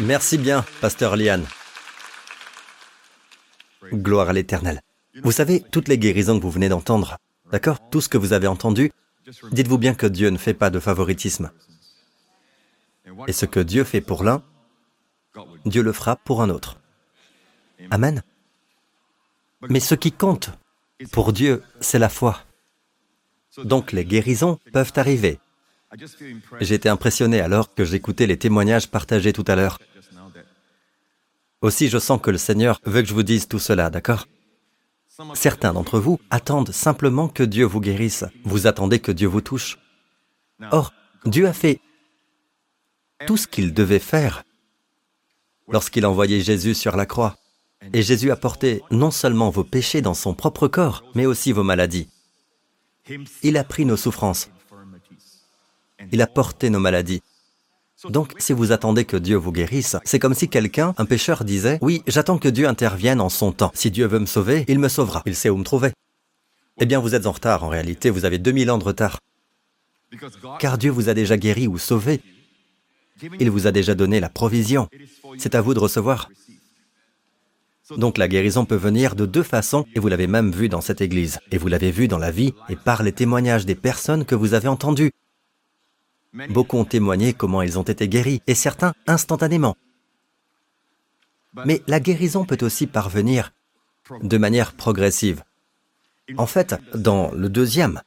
Merci bien, pasteur Liane. Gloire à l'Éternel. Vous savez, toutes les guérisons que vous venez d'entendre, d'accord Tout ce que vous avez entendu, dites-vous bien que Dieu ne fait pas de favoritisme. Et ce que Dieu fait pour l'un, Dieu le fera pour un autre. Amen. Mais ce qui compte pour Dieu, c'est la foi. Donc les guérisons peuvent arriver. Été impressionné alors que j'écoutais les témoignages partagés tout à l'heure. Aussi, je sens que le Seigneur veut que je vous dise tout cela, d'accord? Certains d'entre vous attendent simplement que Dieu vous guérisse. Vous attendez que Dieu vous touche. Or, Dieu a fait tout ce qu'il devait faire lorsqu'il a envoyé Jésus sur la croix. Et Jésus a porté non seulement vos péchés dans son propre corps, mais aussi vos maladies. Il a pris nos souffrances. Il a porté nos maladies. Donc, si vous attendez que Dieu vous guérisse, c'est comme si quelqu'un, un pécheur, disait, oui, j'attends que Dieu intervienne en son temps. Si Dieu veut me sauver, il me sauvera. Il sait où me trouver. Eh bien, vous êtes en retard. En réalité, vous avez 2000 ans de retard. Car Dieu vous a déjà guéri ou sauvé. Il vous a déjà donné la provision. C'est à vous de recevoir. Donc la guérison peut venir de deux façons, et vous l'avez même vu dans cette Église, et vous l'avez vu dans la vie et par les témoignages des personnes que vous avez entendues. Beaucoup ont témoigné comment ils ont été guéris, et certains instantanément. Mais la guérison peut aussi parvenir de manière progressive. En fait, dans le deuxième,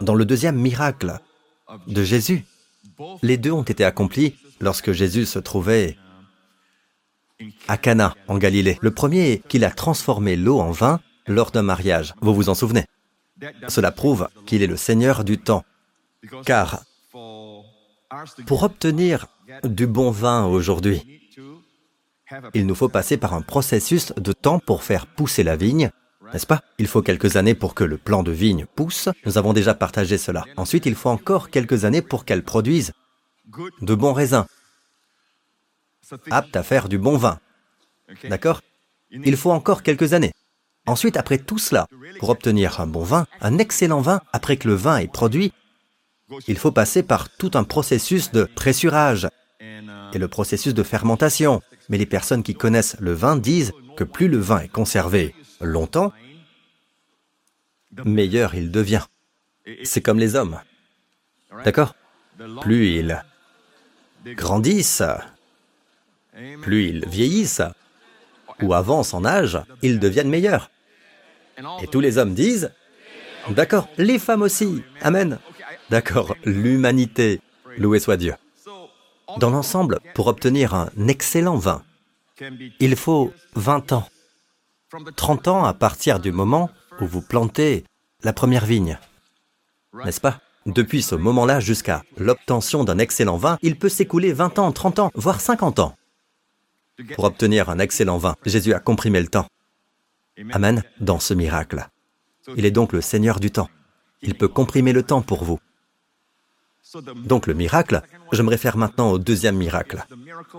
dans le deuxième miracle de Jésus, les deux ont été accomplis lorsque Jésus se trouvait à Cana, en Galilée. Le premier est qu'il a transformé l'eau en vin lors d'un mariage. Vous vous en souvenez? Cela prouve qu'il est le Seigneur du temps. Car pour obtenir du bon vin aujourd'hui, il nous faut passer par un processus de temps pour faire pousser la vigne, n'est-ce pas? Il faut quelques années pour que le plant de vigne pousse. Nous avons déjà partagé cela. Ensuite, il faut encore quelques années pour qu'elle produise de bons raisins, aptes à faire du bon vin. D'accord? Il faut encore quelques années. Ensuite, après tout cela, pour obtenir un bon vin, un excellent vin, après que le vin est produit, il faut passer par tout un processus de pressurage et le processus de fermentation. Mais les personnes qui connaissent le vin disent que plus le vin est conservé longtemps, meilleur il devient. C'est comme les hommes. D'accord? Plus ils grandissent, plus ils vieillissent ou avancent en âge, ils deviennent meilleurs. Et tous les hommes disent, d'accord, les femmes aussi, Amen. D'accord, l'humanité, loué soit Dieu. Dans l'ensemble, pour obtenir un excellent vin, il faut 20 ans. 30 ans à partir du moment où vous plantez la première vigne. N'est-ce pas? Depuis ce moment-là jusqu'à l'obtention d'un excellent vin, il peut s'écouler 20 ans, 30 ans, voire 50 ans. Pour obtenir un excellent vin, Jésus a comprimé le temps. Amen, dans ce miracle. Il est donc le Seigneur du temps. Il peut comprimer le temps pour vous. Donc le miracle, je me réfère maintenant au deuxième miracle.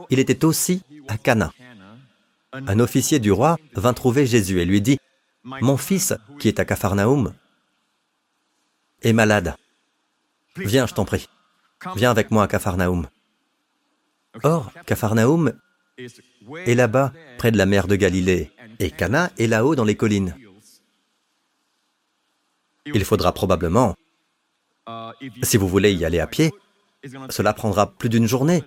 Il était aussi à Cana. Un officier du roi vint trouver Jésus et lui dit, Mon fils, qui est à Capharnaüm, est malade. Viens, je t'en prie. Viens avec moi à Capharnaüm. Or, Capharnaüm est là-bas, près de la mer de Galilée, et Cana est là-haut dans les collines. Il faudra probablement, si vous voulez y aller à pied, cela prendra plus d'une journée.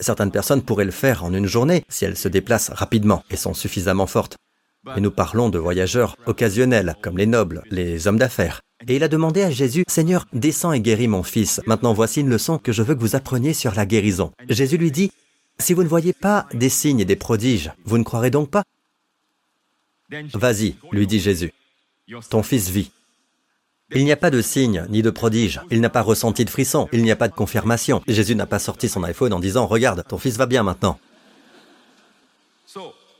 Certaines personnes pourraient le faire en une journée si elles se déplacent rapidement et sont suffisamment fortes. Mais nous parlons de voyageurs occasionnels, comme les nobles, les hommes d'affaires. Et il a demandé à Jésus, Seigneur, descends et guéris mon fils. Maintenant voici une leçon que je veux que vous appreniez sur la guérison. Jésus lui dit, si vous ne voyez pas des signes et des prodiges, vous ne croirez donc pas Vas-y, lui dit Jésus, ton fils vit. Il n'y a pas de signe ni de prodige. Il n'a pas ressenti de frisson. Il n'y a pas de confirmation. Jésus n'a pas sorti son iPhone en disant Regarde, ton fils va bien maintenant.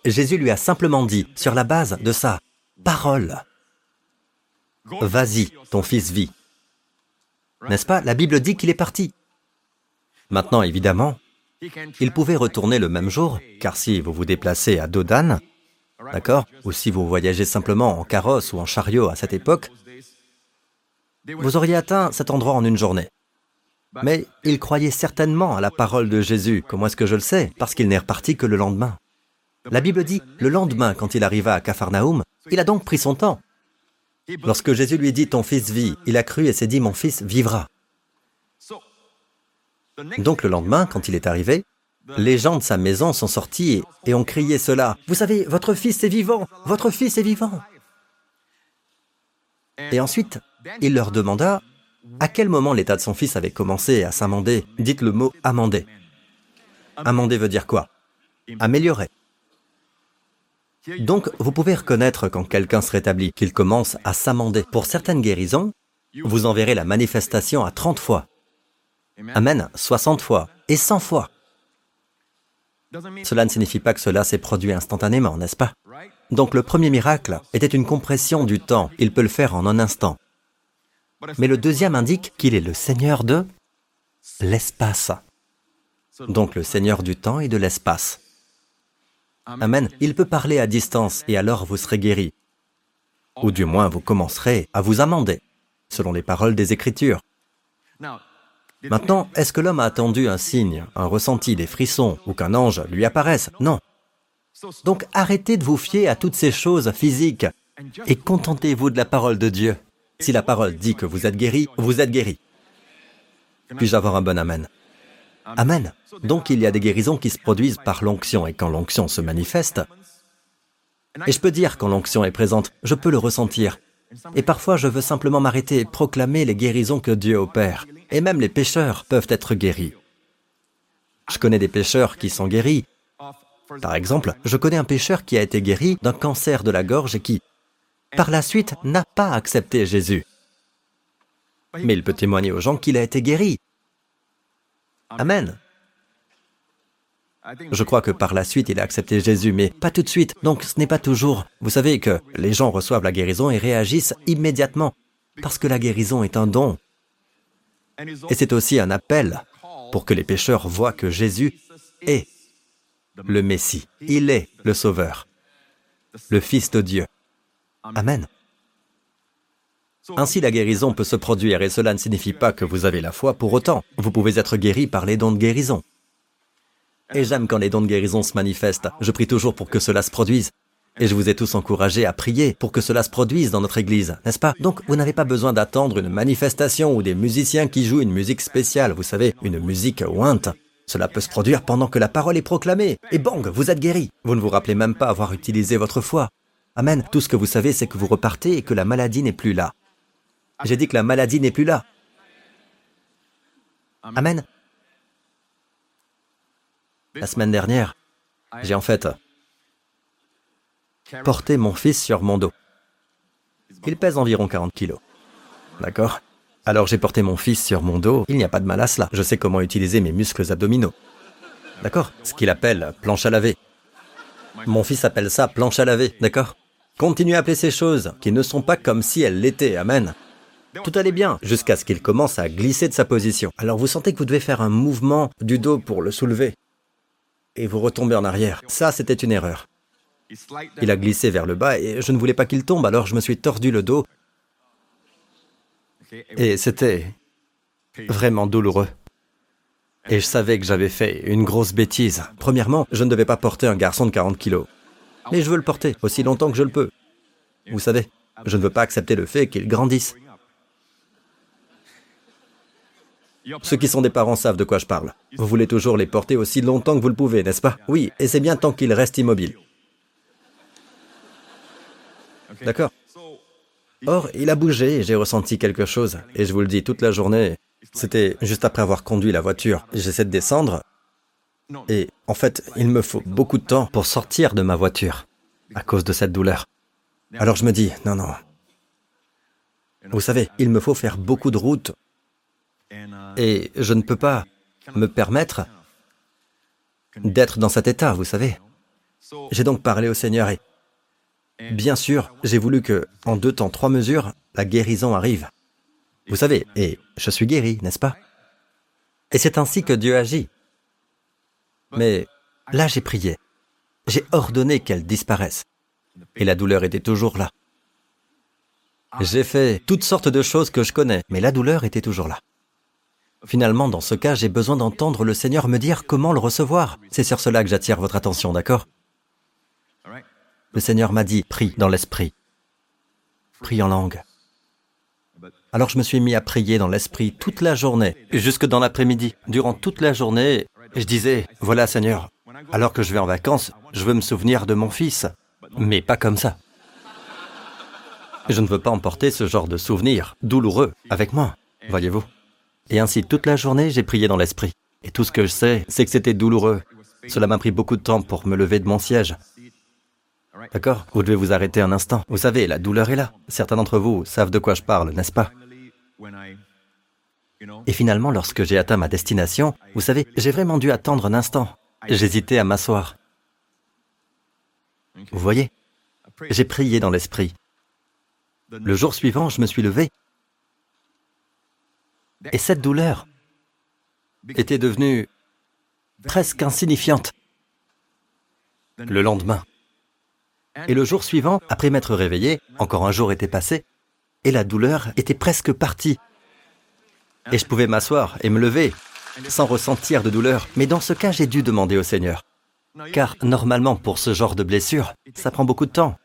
Jésus lui a simplement dit, sur la base de sa parole, Vas-y, ton fils vit. N'est-ce pas? La Bible dit qu'il est parti. Maintenant, évidemment, il pouvait retourner le même jour, car si vous vous déplacez à Dodane, d'accord, ou si vous voyagez simplement en carrosse ou en chariot à cette époque, vous auriez atteint cet endroit en une journée. Mais il croyait certainement à la parole de Jésus. Comment est-ce que je le sais? Parce qu'il n'est reparti que le lendemain. La Bible dit, le lendemain, quand il arriva à Capharnaüm, il a donc pris son temps. Lorsque Jésus lui dit, ton fils vit, il a cru et s'est dit, mon fils vivra. Donc le lendemain, quand il est arrivé, les gens de sa maison sont sortis et, ont crié cela. Vous savez, votre fils est vivant, votre fils est vivant. Et ensuite, il leur demanda à quel moment l'état de son fils avait commencé à s'amender? Dites le mot amender. Amender veut dire quoi? Améliorer. Donc, vous pouvez reconnaître quand quelqu'un se rétablit, qu'il commence à s'amender. Pour certaines guérisons, vous en verrez la manifestation à 30 fois. Amen, 60 fois et 100 fois. Cela ne signifie pas que cela s'est produit instantanément, n'est-ce pas? Donc le premier miracle était une compression du temps. Il peut le faire en un instant. Mais le deuxième indique qu'il est le Seigneur de l'espace. Donc le Seigneur du temps et de l'espace. Amen. Il peut parler à distance et alors vous serez guéri. Ou du moins vous commencerez à vous amender, selon les paroles des Écritures. Maintenant, est-ce que l'homme a attendu un signe, un ressenti, des frissons, ou qu'un ange lui apparaisse? Non. Donc arrêtez de vous fier à toutes ces choses physiques et contentez-vous de la parole de Dieu. Si la parole dit que vous êtes guéri, vous êtes guéri. Puis-je avoir un bon Amen? Amen. Donc il y a des guérisons qui se produisent par l'onction et quand l'onction se manifeste, et je peux dire quand l'onction est présente, je peux le ressentir. Et parfois je veux simplement m'arrêter et proclamer les guérisons que Dieu opère. Et même les pécheurs peuvent être guéris. Je connais des pécheurs qui sont guéris. Par exemple, je connais un pécheur qui a été guéri d'un cancer de la gorge et qui, par la suite, n'a pas accepté Jésus. Mais il peut témoigner aux gens qu'il a été guéri. Amen. Je crois que par la suite, il a accepté Jésus, mais pas tout de suite. Donc ce n'est pas toujours... Vous savez que les gens reçoivent la guérison et réagissent immédiatement, parce que la guérison est un don. Et c'est aussi un appel pour que les pécheurs voient que Jésus est le Messie. Il est le Sauveur, le Fils de Dieu. Amen. Ainsi, la guérison peut se produire et cela ne signifie pas que vous avez la foi pour autant. Vous pouvez être guéri par les dons de guérison. Et j'aime quand les dons de guérison se manifestent. Je prie toujours pour que cela se produise. Et je vous ai tous encouragés à prier pour que cela se produise dans notre Église, n'est-ce pas? Donc, vous n'avez pas besoin d'attendre une manifestation ou des musiciens qui jouent une musique spéciale, vous savez, une musique ointe. Cela peut se produire pendant que la parole est proclamée. Et bang, vous êtes guéri. Vous ne vous rappelez même pas avoir utilisé votre foi. Amen. Tout ce que vous savez, c'est que vous repartez et que la maladie n'est plus là. J'ai dit que la maladie n'est plus là. Amen. La semaine dernière, j'ai en fait porté mon fils sur mon dos. Il pèse environ 40 kilos. D'accord? Alors j'ai porté mon fils sur mon dos. Il n'y a pas de mal à cela. Je sais comment utiliser mes muscles abdominaux. D'accord? Ce qu'il appelle planche à laver. Mon fils appelle ça planche à laver, d'accord? Continuez à appeler ces choses qui ne sont pas comme si elles l'étaient. Amen. Tout allait bien jusqu'à ce qu'il commence à glisser de sa position. Alors vous sentez que vous devez faire un mouvement du dos pour le soulever. Et vous retombez en arrière. Ça, c'était une erreur. Il a glissé vers le bas et je ne voulais pas qu'il tombe, alors je me suis tordu le dos. Et c'était vraiment douloureux. Et je savais que j'avais fait une grosse bêtise. Premièrement, je ne devais pas porter un garçon de 40 kilos. Mais je veux le porter aussi longtemps que je le peux. Vous savez, je ne veux pas accepter le fait qu'il grandisse. Ceux qui sont des parents savent de quoi je parle. Vous voulez toujours les porter aussi longtemps que vous le pouvez, n'est-ce pas? Oui, et c'est bien tant qu'ils restent immobiles. D'accord? Or, il a bougé j'ai ressenti quelque chose. Et je vous le dis, toute la journée, c'était juste après avoir conduit la voiture. J'essaie de descendre. Et en fait, il me faut beaucoup de temps pour sortir de ma voiture à cause de cette douleur. Alors je me dis, non, non. Vous savez, il me faut faire beaucoup de routes et je ne peux pas me permettre d'être dans cet état, vous savez. J'ai donc parlé au Seigneur et, bien sûr, j'ai voulu que, en deux temps, trois mesures, la guérison arrive. Vous savez, et je suis guéri, n'est-ce pas? Et c'est ainsi que Dieu agit. Mais là, j'ai prié. J'ai ordonné qu'elle disparaisse. Et la douleur était toujours là. J'ai fait toutes sortes de choses que je connais, mais la douleur était toujours là. Finalement, dans ce cas, j'ai besoin d'entendre le Seigneur me dire comment le recevoir. C'est sur cela que j'attire votre attention, d'accord? Le Seigneur m'a dit, prie dans l'esprit. Prie en langue. Alors je me suis mis à prier dans l'esprit toute la journée, jusque dans l'après-midi. Durant toute la journée, je disais, voilà Seigneur, alors que je vais en vacances, je veux me souvenir de mon fils, mais pas comme ça. Je ne veux pas emporter ce genre de souvenir douloureux avec moi, voyez-vous. Et ainsi, toute la journée, j'ai prié dans l'esprit. Et tout ce que je sais, c'est que c'était douloureux. Cela m'a pris beaucoup de temps pour me lever de mon siège. D'accord? Vous devez vous arrêter un instant. Vous savez, la douleur est là. Certains d'entre vous savent de quoi je parle, n'est-ce pas? Et finalement, lorsque j'ai atteint ma destination, vous savez, j'ai vraiment dû attendre un instant. J'hésitais à m'asseoir. Vous voyez J'ai prié dans l'esprit. Le jour suivant, je me suis levé et cette douleur était devenue presque insignifiante le lendemain. Et le jour suivant, après m'être réveillé, encore un jour était passé, et la douleur était presque partie. Et je pouvais m'asseoir et me lever sans ressentir de douleur. Mais dans ce cas, j'ai dû demander au Seigneur. Car normalement, pour ce genre de blessure, ça prend beaucoup de temps.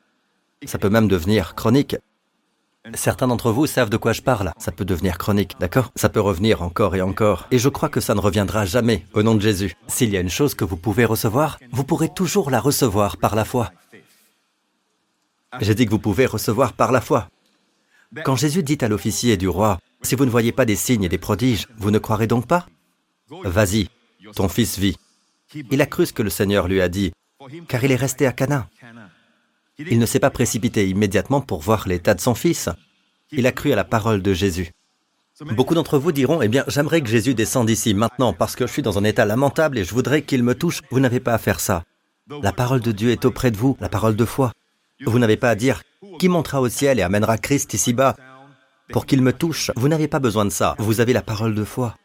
Ça peut même devenir chronique. Certains d'entre vous savent de quoi je parle. Ça peut devenir chronique, d'accord? Ça peut revenir encore et encore. Et je crois que ça ne reviendra jamais, au nom de Jésus. S'il y a une chose que vous pouvez recevoir, vous pourrez toujours la recevoir par la foi. J'ai dit que vous pouvez recevoir par la foi. Quand Jésus dit à l'officier du roi, Si vous ne voyez pas des signes et des prodiges, vous ne croirez donc pas? Vas-y, ton fils vit. Il a cru ce que le Seigneur lui a dit, car il est resté à Cana. Il ne s'est pas précipité immédiatement pour voir l'état de son fils. Il a cru à la parole de Jésus. Beaucoup d'entre vous diront, eh bien, j'aimerais que Jésus descende ici maintenant parce que je suis dans un état lamentable et je voudrais qu'il me touche. Vous n'avez pas à faire ça. La parole de Dieu est auprès de vous, la parole de foi. Vous n'avez pas à dire, qui montera au ciel et amènera Christ ici-bas? Pour qu'il me touche Vous n'avez pas besoin de ça. Vous avez la parole de foi.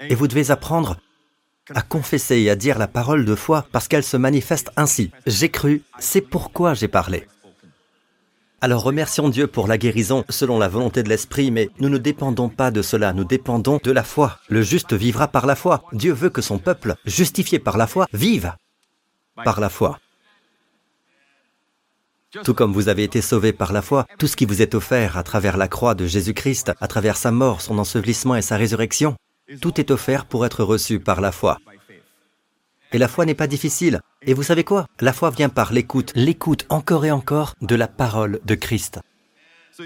Et vous devez apprendre à confesser et à dire la parole de foi parce qu'elle se manifeste ainsi. J'ai cru, c'est pourquoi j'ai parlé. Alors remercions Dieu pour la guérison selon la volonté de l'Esprit, mais nous ne dépendons pas de cela, nous dépendons de la foi. Le juste vivra par la foi. Dieu veut que son peuple, justifié par la foi, vive par la foi. Tout comme vous avez été sauvés par la foi, tout ce qui vous est offert à travers la croix de Jésus-Christ, à travers sa mort, son ensevelissement et sa résurrection, tout est offert pour être reçu par la foi. Et la foi n'est pas difficile. Et vous savez quoi? La foi vient par l'écoute, l'écoute encore et encore de la parole de Christ.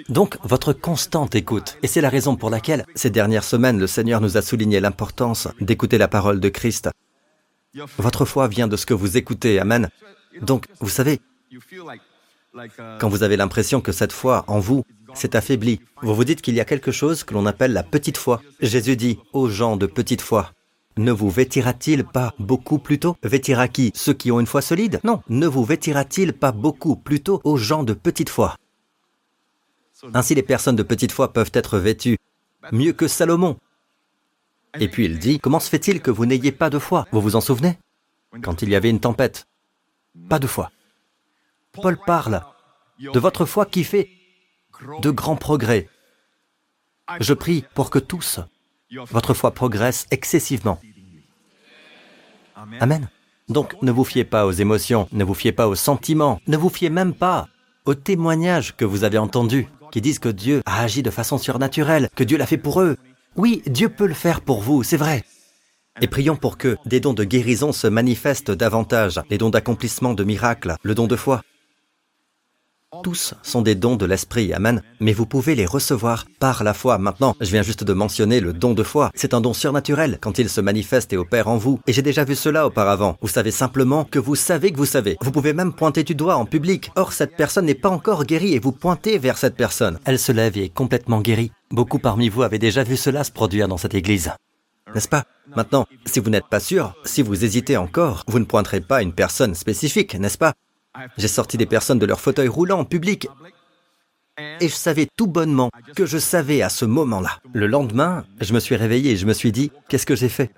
Donc, votre constante écoute. Et c'est la raison pour laquelle, ces dernières semaines, le Seigneur nous a souligné l'importance d'écouter la parole de Christ. Votre foi vient de ce que vous écoutez. Amen. Donc, vous savez, quand vous avez l'impression que cette foi en vous s'est affaiblie, vous vous dites qu'il y a quelque chose que l'on appelle la petite foi. Jésus dit aux gens de petite foi, ne vous vêtira-t-il pas beaucoup plus tôt? Vêtira qui? Ceux qui ont une foi solide? Non. Ne vous vêtira-t-il pas beaucoup plus tôt aux gens de petite foi Ainsi les personnes de petite foi peuvent être vêtues mieux que Salomon. Et puis il dit, comment se fait-il que vous n'ayez pas de foi? Vous vous en souvenez? Quand il y avait une tempête. Pas de foi. Paul parle de votre foi qui fait de grands progrès. Je prie pour que tous, votre foi progresse excessivement. Amen. Donc ne vous fiez pas aux émotions, ne vous fiez pas aux sentiments, ne vous fiez même pas aux témoignages que vous avez entendus, qui disent que Dieu a agi de façon surnaturelle, que Dieu l'a fait pour eux. Oui, Dieu peut le faire pour vous, c'est vrai. Et prions pour que des dons de guérison se manifestent davantage, les dons d'accomplissement de miracles, le don de foi. Tous sont des dons de l'Esprit, Amen, mais vous pouvez les recevoir par la foi. Maintenant, je viens juste de mentionner le don de foi. C'est un don surnaturel quand il se manifeste et opère en vous. Et j'ai déjà vu cela auparavant. Vous savez simplement que vous savez que vous savez. Vous pouvez même pointer du doigt en public. Or, cette personne n'est pas encore guérie et vous pointez vers cette personne. Elle se lève et est complètement guérie. Beaucoup parmi vous avez déjà vu cela se produire dans cette église. N'est-ce pas? Maintenant, si vous n'êtes pas sûr, si vous hésitez encore, vous ne pointerez pas une personne spécifique, n'est-ce pas? J'ai sorti des personnes de leur fauteuil roulant en public. Et je savais tout bonnement que je savais à ce moment-là. Le lendemain, je me suis réveillé et je me suis dit, qu'est-ce que j'ai fait?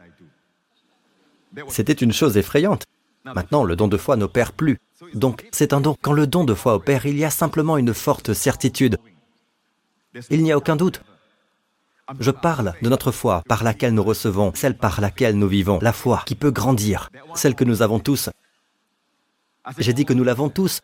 C'était une chose effrayante. Maintenant, le don de foi n'opère plus. Donc, c'est un don. Quand le don de foi opère, il y a simplement une forte certitude. Il n'y a aucun doute. Je parle de notre foi par laquelle nous recevons, celle par laquelle nous vivons, la foi qui peut grandir, celle que nous avons tous. J'ai dit que nous l'avons tous.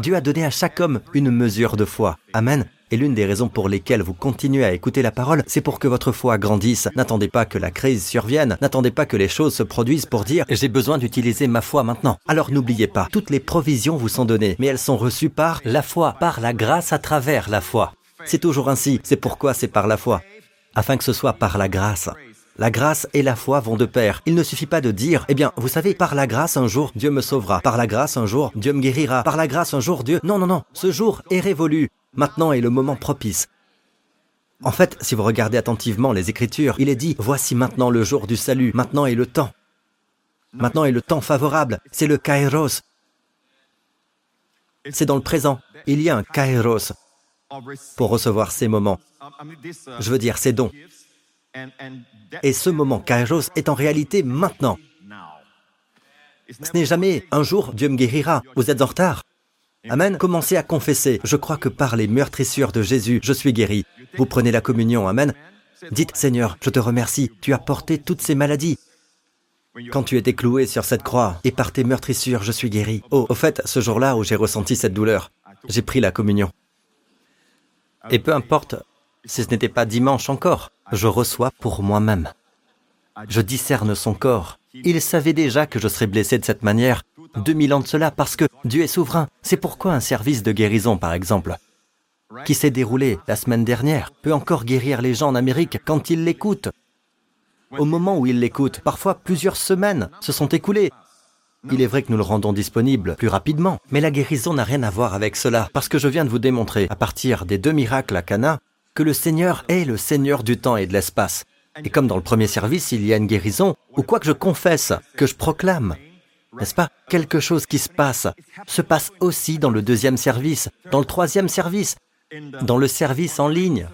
Dieu a donné à chaque homme une mesure de foi. Amen. Et l'une des raisons pour lesquelles vous continuez à écouter la parole, c'est pour que votre foi grandisse. N'attendez pas que la crise survienne, n'attendez pas que les choses se produisent pour dire j'ai besoin d'utiliser ma foi maintenant. Alors n'oubliez pas, toutes les provisions vous sont données, mais elles sont reçues par la foi, par la grâce à travers la foi. C'est toujours ainsi, c'est pourquoi c'est par la foi, afin que ce soit par la grâce. La grâce et la foi vont de pair. Il ne suffit pas de dire, eh bien, vous savez, par la grâce un jour, Dieu me sauvera. Par la grâce un jour, Dieu me guérira. Par la grâce un jour, Dieu... Non, non, non, ce jour est révolu. Maintenant est le moment propice. En fait, si vous regardez attentivement les Écritures, il est dit, voici maintenant le jour du salut, maintenant est le temps. Maintenant est le temps favorable, c'est le kairos. C'est dans le présent. Il y a un kairos pour recevoir ces moments. Je veux dire, ces dons. Et ce moment kairos est en réalité maintenant. Ce n'est jamais un jour Dieu me guérira, vous êtes en retard. Amen. Commencez à confesser. Je crois que par les meurtrissures de Jésus, je suis guéri. Vous prenez la communion. Amen. Dites, Seigneur, je te remercie. Tu as porté toutes ces maladies. Quand tu étais cloué sur cette croix, et par tes meurtrissures, je suis guéri. Oh, au fait, ce jour-là où j'ai ressenti cette douleur, j'ai pris la communion. Et peu importe si ce n'était pas dimanche encore, je reçois pour moi-même. Je discerne son corps. Il savait déjà que je serais blessé de cette manière, 2000 ans de cela, parce que Dieu est souverain. C'est pourquoi un service de guérison, par exemple, qui s'est déroulé la semaine dernière, peut encore guérir les gens en Amérique quand ils l'écoutent. Au moment où ils l'écoutent, parfois plusieurs semaines se sont écoulées. Il est vrai que nous le rendons disponible plus rapidement, mais la guérison n'a rien à voir avec cela, parce que je viens de vous démontrer, à partir des deux miracles à Cana, que le Seigneur est le Seigneur du temps et de l'espace. Et comme dans le premier service, il y a une guérison, ou quoi que je confesse, que je proclame, n'est-ce pas? Quelque chose qui se passe se passe aussi dans le deuxième service, dans le troisième service, dans le service en ligne.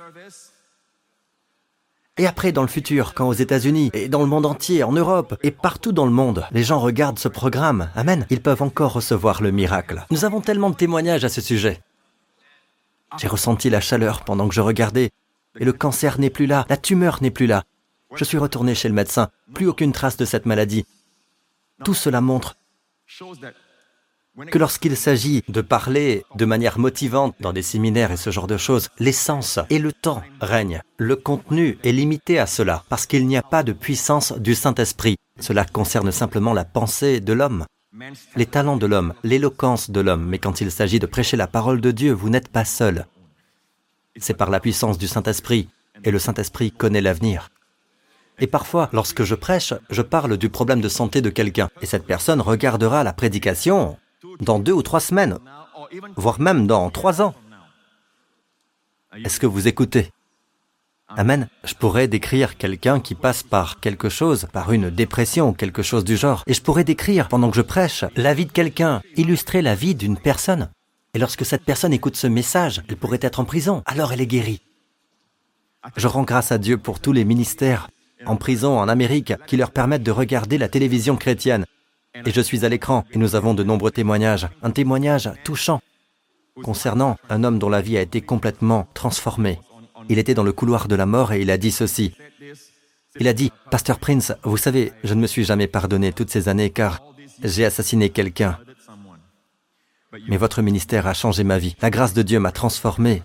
Et après, dans le futur, quand aux États-Unis, et dans le monde entier, en Europe, et partout dans le monde, les gens regardent ce programme, Amen, ils peuvent encore recevoir le miracle. Nous avons tellement de témoignages à ce sujet. J'ai ressenti la chaleur pendant que je regardais, et le cancer n'est plus là, la tumeur n'est plus là. Je suis retourné chez le médecin, plus aucune trace de cette maladie. Tout cela montre que lorsqu'il s'agit de parler de manière motivante dans des séminaires et ce genre de choses, l'essence et le temps règnent. Le contenu est limité à cela parce qu'il n'y a pas de puissance du Saint-Esprit. Cela concerne simplement la pensée de l'homme, les talents de l'homme, l'éloquence de l'homme. Mais quand il s'agit de prêcher la parole de Dieu, vous n'êtes pas seul. C'est par la puissance du Saint-Esprit et le Saint-Esprit connaît l'avenir. Et parfois, lorsque je prêche, je parle du problème de santé de quelqu'un, et cette personne regardera la prédication dans deux ou trois semaines, voire même dans trois ans. Est-ce que vous écoutez? Amen. Je pourrais décrire quelqu'un qui passe par quelque chose, par une dépression quelque chose du genre, et je pourrais décrire, pendant que je prêche, la vie de quelqu'un, illustrer la vie d'une personne. Et lorsque cette personne écoute ce message, elle pourrait être en prison, alors elle est guérie. Je rends grâce à Dieu pour tous les ministères en prison en Amérique qui leur permettent de regarder la télévision chrétienne. Et je suis à l'écran et nous avons de nombreux témoignages. Un témoignage touchant concernant un homme dont la vie a été complètement transformée. Il était dans le couloir de la mort et il a dit ceci. Il a dit, Pasteur Prince, vous savez, je ne me suis jamais pardonné toutes ces années car j'ai assassiné quelqu'un. Mais votre ministère a changé ma vie. La grâce de Dieu m'a transformé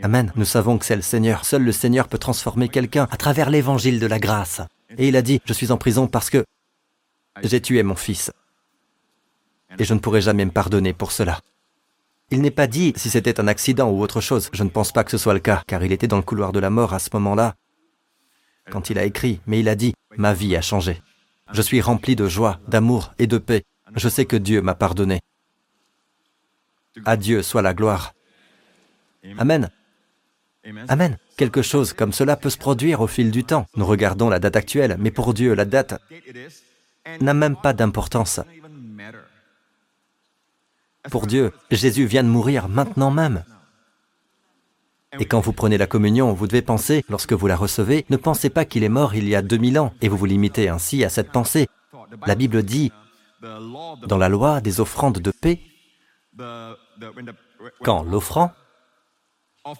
Amen. Nous savons que c'est le Seigneur. Seul le Seigneur peut transformer quelqu'un à travers l'évangile de la grâce. Et il a dit, je suis en prison parce que j'ai tué mon fils. Et je ne pourrai jamais me pardonner pour cela. Il n'est pas dit si c'était un accident ou autre chose. Je ne pense pas que ce soit le cas, car il était dans le couloir de la mort à ce moment-là, quand il a écrit, mais il a dit, ma vie a changé. Je suis rempli de joie, d'amour et de paix. Je sais que Dieu m'a pardonné. À Dieu soit la gloire. Amen. Amen. Quelque chose comme cela peut se produire au fil du temps. Nous regardons la date actuelle, mais pour Dieu, la date n'a même pas d'importance. Pour Dieu, Jésus vient de mourir maintenant même. Et quand vous prenez la communion, vous devez penser, lorsque vous la recevez, ne pensez pas qu'il est mort il y a 2000 ans, et vous vous limitez ainsi à cette pensée. La Bible dit, dans la loi des offrandes de paix, quand l'offrand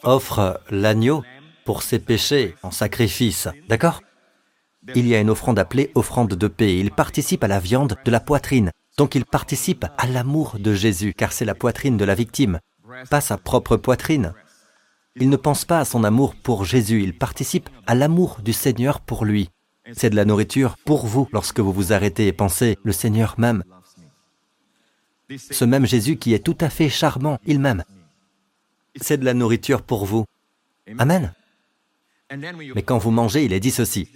offre l'agneau pour ses péchés en sacrifice. D'accord? Il y a une offrande appelée offrande de paix. Il participe à la viande de la poitrine. Donc il participe à l'amour de Jésus, car c'est la poitrine de la victime, pas sa propre poitrine. Il ne pense pas à son amour pour Jésus, il participe à l'amour du Seigneur pour lui. C'est de la nourriture pour vous lorsque vous vous arrêtez et pensez, le Seigneur m'aime. Ce même Jésus qui est tout à fait charmant, il m'aime. C'est de la nourriture pour vous. Amen. Mais quand vous mangez, il est dit ceci.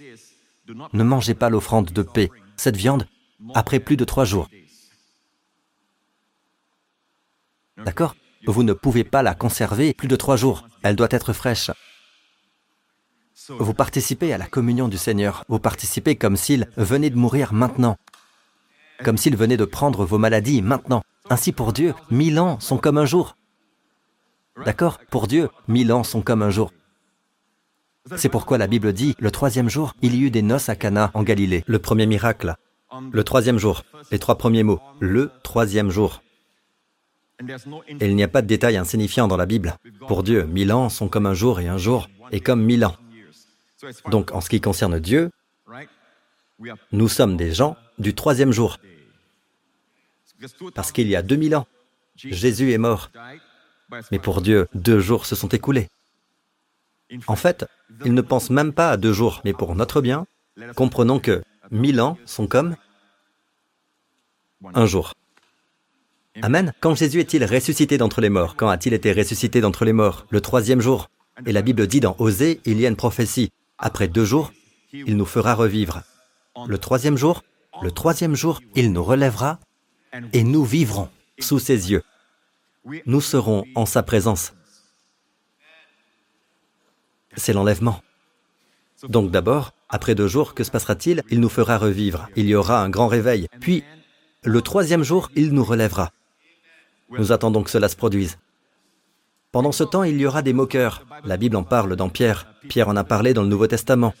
Ne mangez pas l'offrande de paix, cette viande, après plus de trois jours. D'accord Vous ne pouvez pas la conserver plus de trois jours. Elle doit être fraîche. Vous participez à la communion du Seigneur. Vous participez comme s'il venait de mourir maintenant. Comme s'il venait de prendre vos maladies maintenant. Ainsi pour Dieu, mille ans sont comme un jour. D'accord? Pour Dieu, mille ans sont comme un jour. C'est pourquoi la Bible dit, le troisième jour, il y eut des noces à Cana, en Galilée. Le premier miracle. Le troisième jour. Les trois premiers mots. Le troisième jour. Et il n'y a pas de détails insignifiants dans la Bible. Pour Dieu, mille ans sont comme un jour et un jour est comme mille ans. Donc, en ce qui concerne Dieu, nous sommes des gens du troisième jour. Parce qu'il y a deux mille ans, Jésus est mort. Mais pour Dieu, deux jours se sont écoulés. En fait, il ne pense même pas à deux jours, mais pour notre bien, comprenons que mille ans sont comme un jour. Amen. Quand Jésus est-il ressuscité d'entre les morts? Quand a-t-il été ressuscité d'entre les morts? Le troisième jour. Et la Bible dit dans Osée, il y a une prophétie. Après deux jours, il nous fera revivre. Le troisième jour, le troisième jour, il nous relèvera et nous vivrons sous ses yeux. Nous serons en sa présence. C'est l'enlèvement. Donc d'abord, après deux jours, que se passera-t-il? Il nous fera revivre. Il y aura un grand réveil. Puis, le troisième jour, il nous relèvera. Nous attendons que cela se produise. Pendant ce temps, il y aura des moqueurs. La Bible en parle dans Pierre. Pierre en a parlé dans le Nouveau Testament.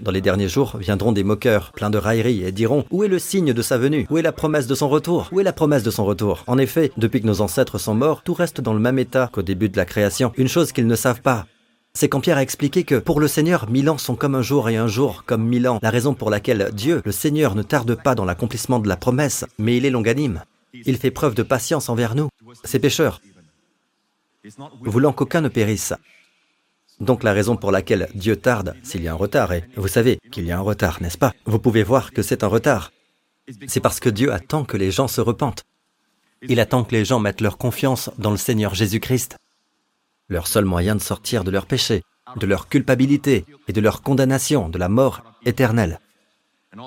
Dans les derniers jours viendront des moqueurs, pleins de railleries, et diront Où est le signe de sa venue? Où est la promesse de son retour? Où est la promesse de son retour? En effet, depuis que nos ancêtres sont morts, tout reste dans le même état qu'au début de la création. Une chose qu'ils ne savent pas, c'est quand Pierre a expliqué que pour le Seigneur, mille ans sont comme un jour et un jour comme mille ans. La raison pour laquelle Dieu, le Seigneur, ne tarde pas dans l'accomplissement de la promesse, mais il est longanime. Il fait preuve de patience envers nous, ses pécheurs, voulant qu'aucun ne périsse. Donc la raison pour laquelle Dieu tarde, s'il y a un retard, et vous savez qu'il y a un retard, n'est-ce pas? Vous pouvez voir que c'est un retard. C'est parce que Dieu attend que les gens se repentent. Il attend que les gens mettent leur confiance dans le Seigneur Jésus-Christ. Leur seul moyen de sortir de leur péché, de leur culpabilité et de leur condamnation, de la mort éternelle.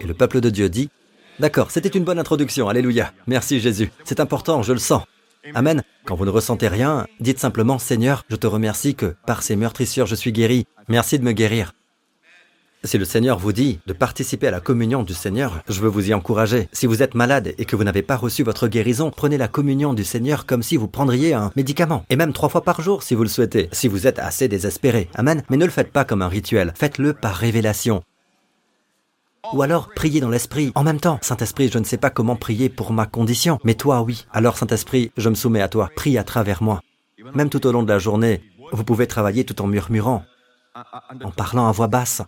Et le peuple de Dieu dit, D'accord, c'était une bonne introduction, alléluia. Merci Jésus. C'est important, je le sens. Amen. Quand vous ne ressentez rien, dites simplement, Seigneur, je te remercie que par ces meurtrissures je suis guéri. Merci de me guérir. Si le Seigneur vous dit de participer à la communion du Seigneur, je veux vous y encourager. Si vous êtes malade et que vous n'avez pas reçu votre guérison, prenez la communion du Seigneur comme si vous prendriez un médicament. Et même trois fois par jour si vous le souhaitez, si vous êtes assez désespéré. Amen. Mais ne le faites pas comme un rituel. Faites-le par révélation. Ou alors, priez dans l'Esprit. En même temps, Saint-Esprit, je ne sais pas comment prier pour ma condition, mais toi, oui. Alors, Saint-Esprit, je me soumets à toi. Prie à travers moi. Même tout au long de la journée, vous pouvez travailler tout en murmurant, en parlant à voix basse.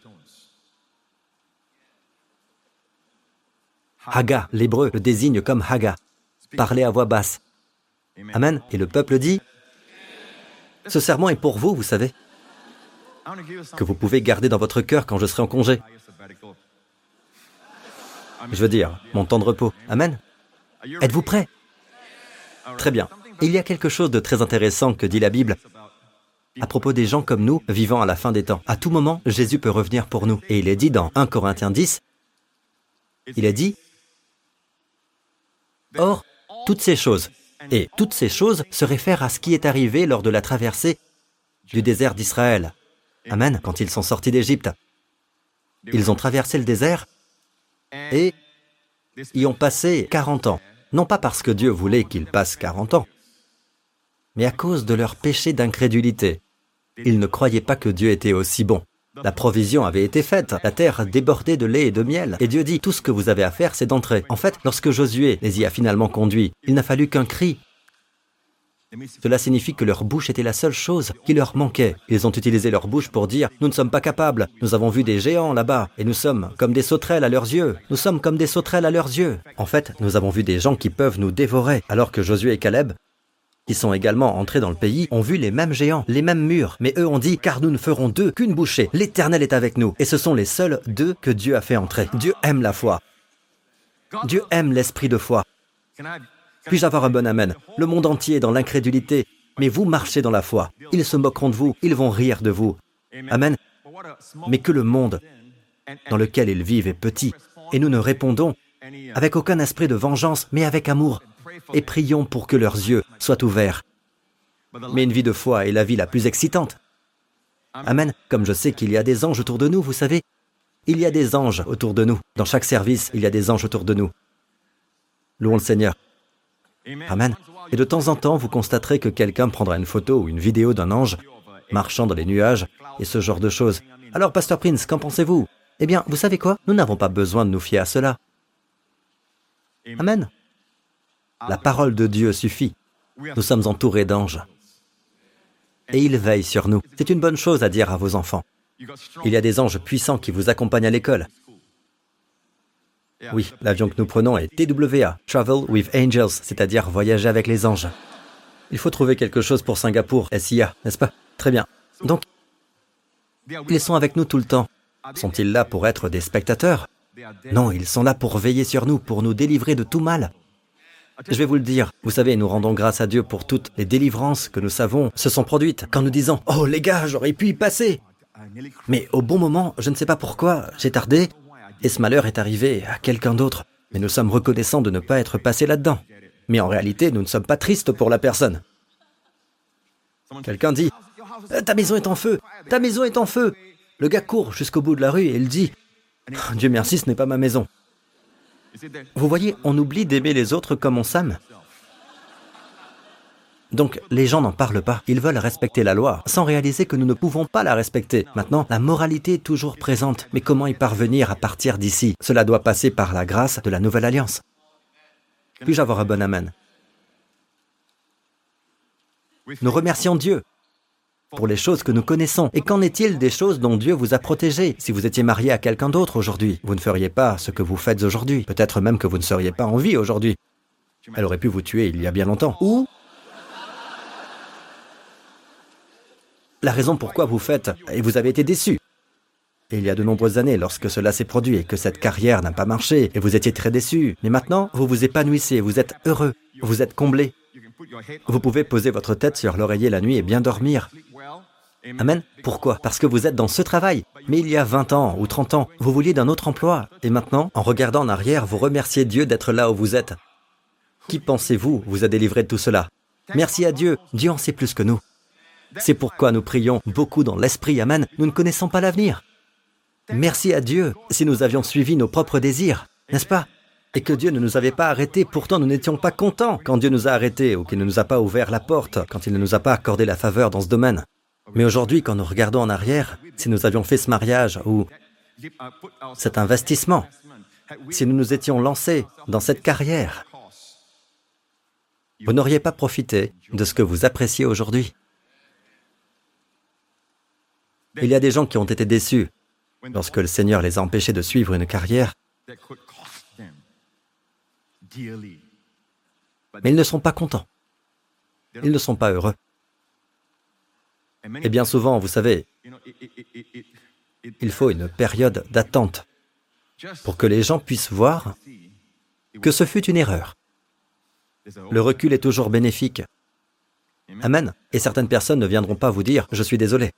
Haga, l'hébreu le désigne comme Haga. Parler à voix basse. Amen. Et le peuple dit, ce serment est pour vous, vous savez, que vous pouvez garder dans votre cœur quand je serai en congé. Je veux dire, mon temps de repos. Amen. Êtes-vous prêts Très bien. Il y a quelque chose de très intéressant que dit la Bible à propos des gens comme nous vivant à la fin des temps. À tout moment, Jésus peut revenir pour nous. Et il est dit dans 1 Corinthiens 10, il est dit, Or, toutes ces choses, et toutes ces choses se réfèrent à ce qui est arrivé lors de la traversée du désert d'Israël. Amen, quand ils sont sortis d'Égypte. Ils ont traversé le désert et y ont passé 40 ans. Non pas parce que Dieu voulait qu'ils passent 40 ans, mais à cause de leur péché d'incrédulité. Ils ne croyaient pas que Dieu était aussi bon. La provision avait été faite, la terre débordait de lait et de miel, et Dieu dit, tout ce que vous avez à faire, c'est d'entrer. En fait, lorsque Josué les y a finalement conduits, il n'a fallu qu'un cri. Cela signifie que leur bouche était la seule chose qui leur manquait. Ils ont utilisé leur bouche pour dire ⁇ Nous ne sommes pas capables, nous avons vu des géants là-bas, et nous sommes comme des sauterelles à leurs yeux, nous sommes comme des sauterelles à leurs yeux. En fait, nous avons vu des gens qui peuvent nous dévorer, alors que Josué et Caleb, qui sont également entrés dans le pays, ont vu les mêmes géants, les mêmes murs, mais eux ont dit ⁇ Car nous ne ferons d'eux qu'une bouchée, l'Éternel est avec nous, et ce sont les seuls d'eux que Dieu a fait entrer. Dieu aime la foi. Dieu aime l'esprit de foi. Puis-je avoir un bon Amen? Le monde entier est dans l'incrédulité, mais vous marchez dans la foi. Ils se moqueront de vous, ils vont rire de vous. Amen. Mais que le monde dans lequel ils vivent est petit, et nous ne répondons avec aucun esprit de vengeance, mais avec amour, et prions pour que leurs yeux soient ouverts. Mais une vie de foi est la vie la plus excitante. Amen. Comme je sais qu'il y a des anges autour de nous, vous savez, il y a des anges autour de nous. Dans chaque service, il y a des anges autour de nous. Louons le Seigneur. Amen. Et de temps en temps, vous constaterez que quelqu'un prendra une photo ou une vidéo d'un ange marchant dans les nuages et ce genre de choses. Alors, Pasteur Prince, qu'en pensez-vous? Eh bien, vous savez quoi? Nous n'avons pas besoin de nous fier à cela. Amen. La parole de Dieu suffit. Nous sommes entourés d'anges. Et ils veillent sur nous. C'est une bonne chose à dire à vos enfants. Il y a des anges puissants qui vous accompagnent à l'école. Oui, l'avion que nous prenons est TWA, Travel with Angels, c'est-à-dire voyager avec les anges. Il faut trouver quelque chose pour Singapour, SIA, n'est-ce pas? Très bien. Donc, ils sont avec nous tout le temps. Sont-ils là pour être des spectateurs? Non, ils sont là pour veiller sur nous, pour nous délivrer de tout mal. Je vais vous le dire, vous savez, nous rendons grâce à Dieu pour toutes les délivrances que nous savons se sont produites quand nous disons ⁇ Oh les gars, j'aurais pu y passer !⁇ Mais au bon moment, je ne sais pas pourquoi, j'ai tardé, et ce malheur est arrivé à quelqu'un d'autre. Mais nous sommes reconnaissants de ne pas être passés là-dedans. Mais en réalité, nous ne sommes pas tristes pour la personne. Quelqu'un dit ⁇ Ta maison est en feu Ta maison est en feu !⁇ Le gars court jusqu'au bout de la rue et il dit ⁇ Dieu merci, ce n'est pas ma maison. Vous voyez, on oublie d'aimer les autres comme on s'aime. Donc les gens n'en parlent pas. Ils veulent respecter la loi sans réaliser que nous ne pouvons pas la respecter. Maintenant, la moralité est toujours présente. Mais comment y parvenir à partir d'ici? Cela doit passer par la grâce de la nouvelle alliance. Puis-je avoir un bon Amen? Nous remercions Dieu pour les choses que nous connaissons. Et qu'en est-il des choses dont Dieu vous a protégé? Si vous étiez marié à quelqu'un d'autre aujourd'hui, vous ne feriez pas ce que vous faites aujourd'hui. Peut-être même que vous ne seriez pas en vie aujourd'hui. Elle aurait pu vous tuer il y a bien longtemps. Ou la raison pourquoi vous faites et vous avez été déçu. Il y a de nombreuses années, lorsque cela s'est produit et que cette carrière n'a pas marché, et vous étiez très déçu, mais maintenant, vous vous épanouissez, vous êtes heureux, vous êtes comblé. Vous pouvez poser votre tête sur l'oreiller la nuit et bien dormir. Amen. Pourquoi? Parce que vous êtes dans ce travail. Mais il y a 20 ans ou 30 ans, vous vouliez d'un autre emploi. Et maintenant, en regardant en arrière, vous remerciez Dieu d'être là où vous êtes. Qui pensez-vous vous a délivré de tout cela? Merci à Dieu. Dieu en sait plus que nous. C'est pourquoi nous prions beaucoup dans l'esprit. Amen. Nous ne connaissons pas l'avenir. Merci à Dieu si nous avions suivi nos propres désirs, n'est-ce pas? Et que Dieu ne nous avait pas arrêtés, pourtant nous n'étions pas contents quand Dieu nous a arrêtés ou qu'il ne nous a pas ouvert la porte, quand il ne nous a pas accordé la faveur dans ce domaine. Mais aujourd'hui, quand nous regardons en arrière, si nous avions fait ce mariage ou cet investissement, si nous nous étions lancés dans cette carrière, vous n'auriez pas profité de ce que vous appréciez aujourd'hui. Il y a des gens qui ont été déçus lorsque le Seigneur les a empêchés de suivre une carrière, mais ils ne sont pas contents. Ils ne sont pas heureux. Et bien souvent, vous savez, il faut une période d'attente pour que les gens puissent voir que ce fut une erreur. Le recul est toujours bénéfique. Amen. Et certaines personnes ne viendront pas vous dire ⁇ Je suis désolé ⁇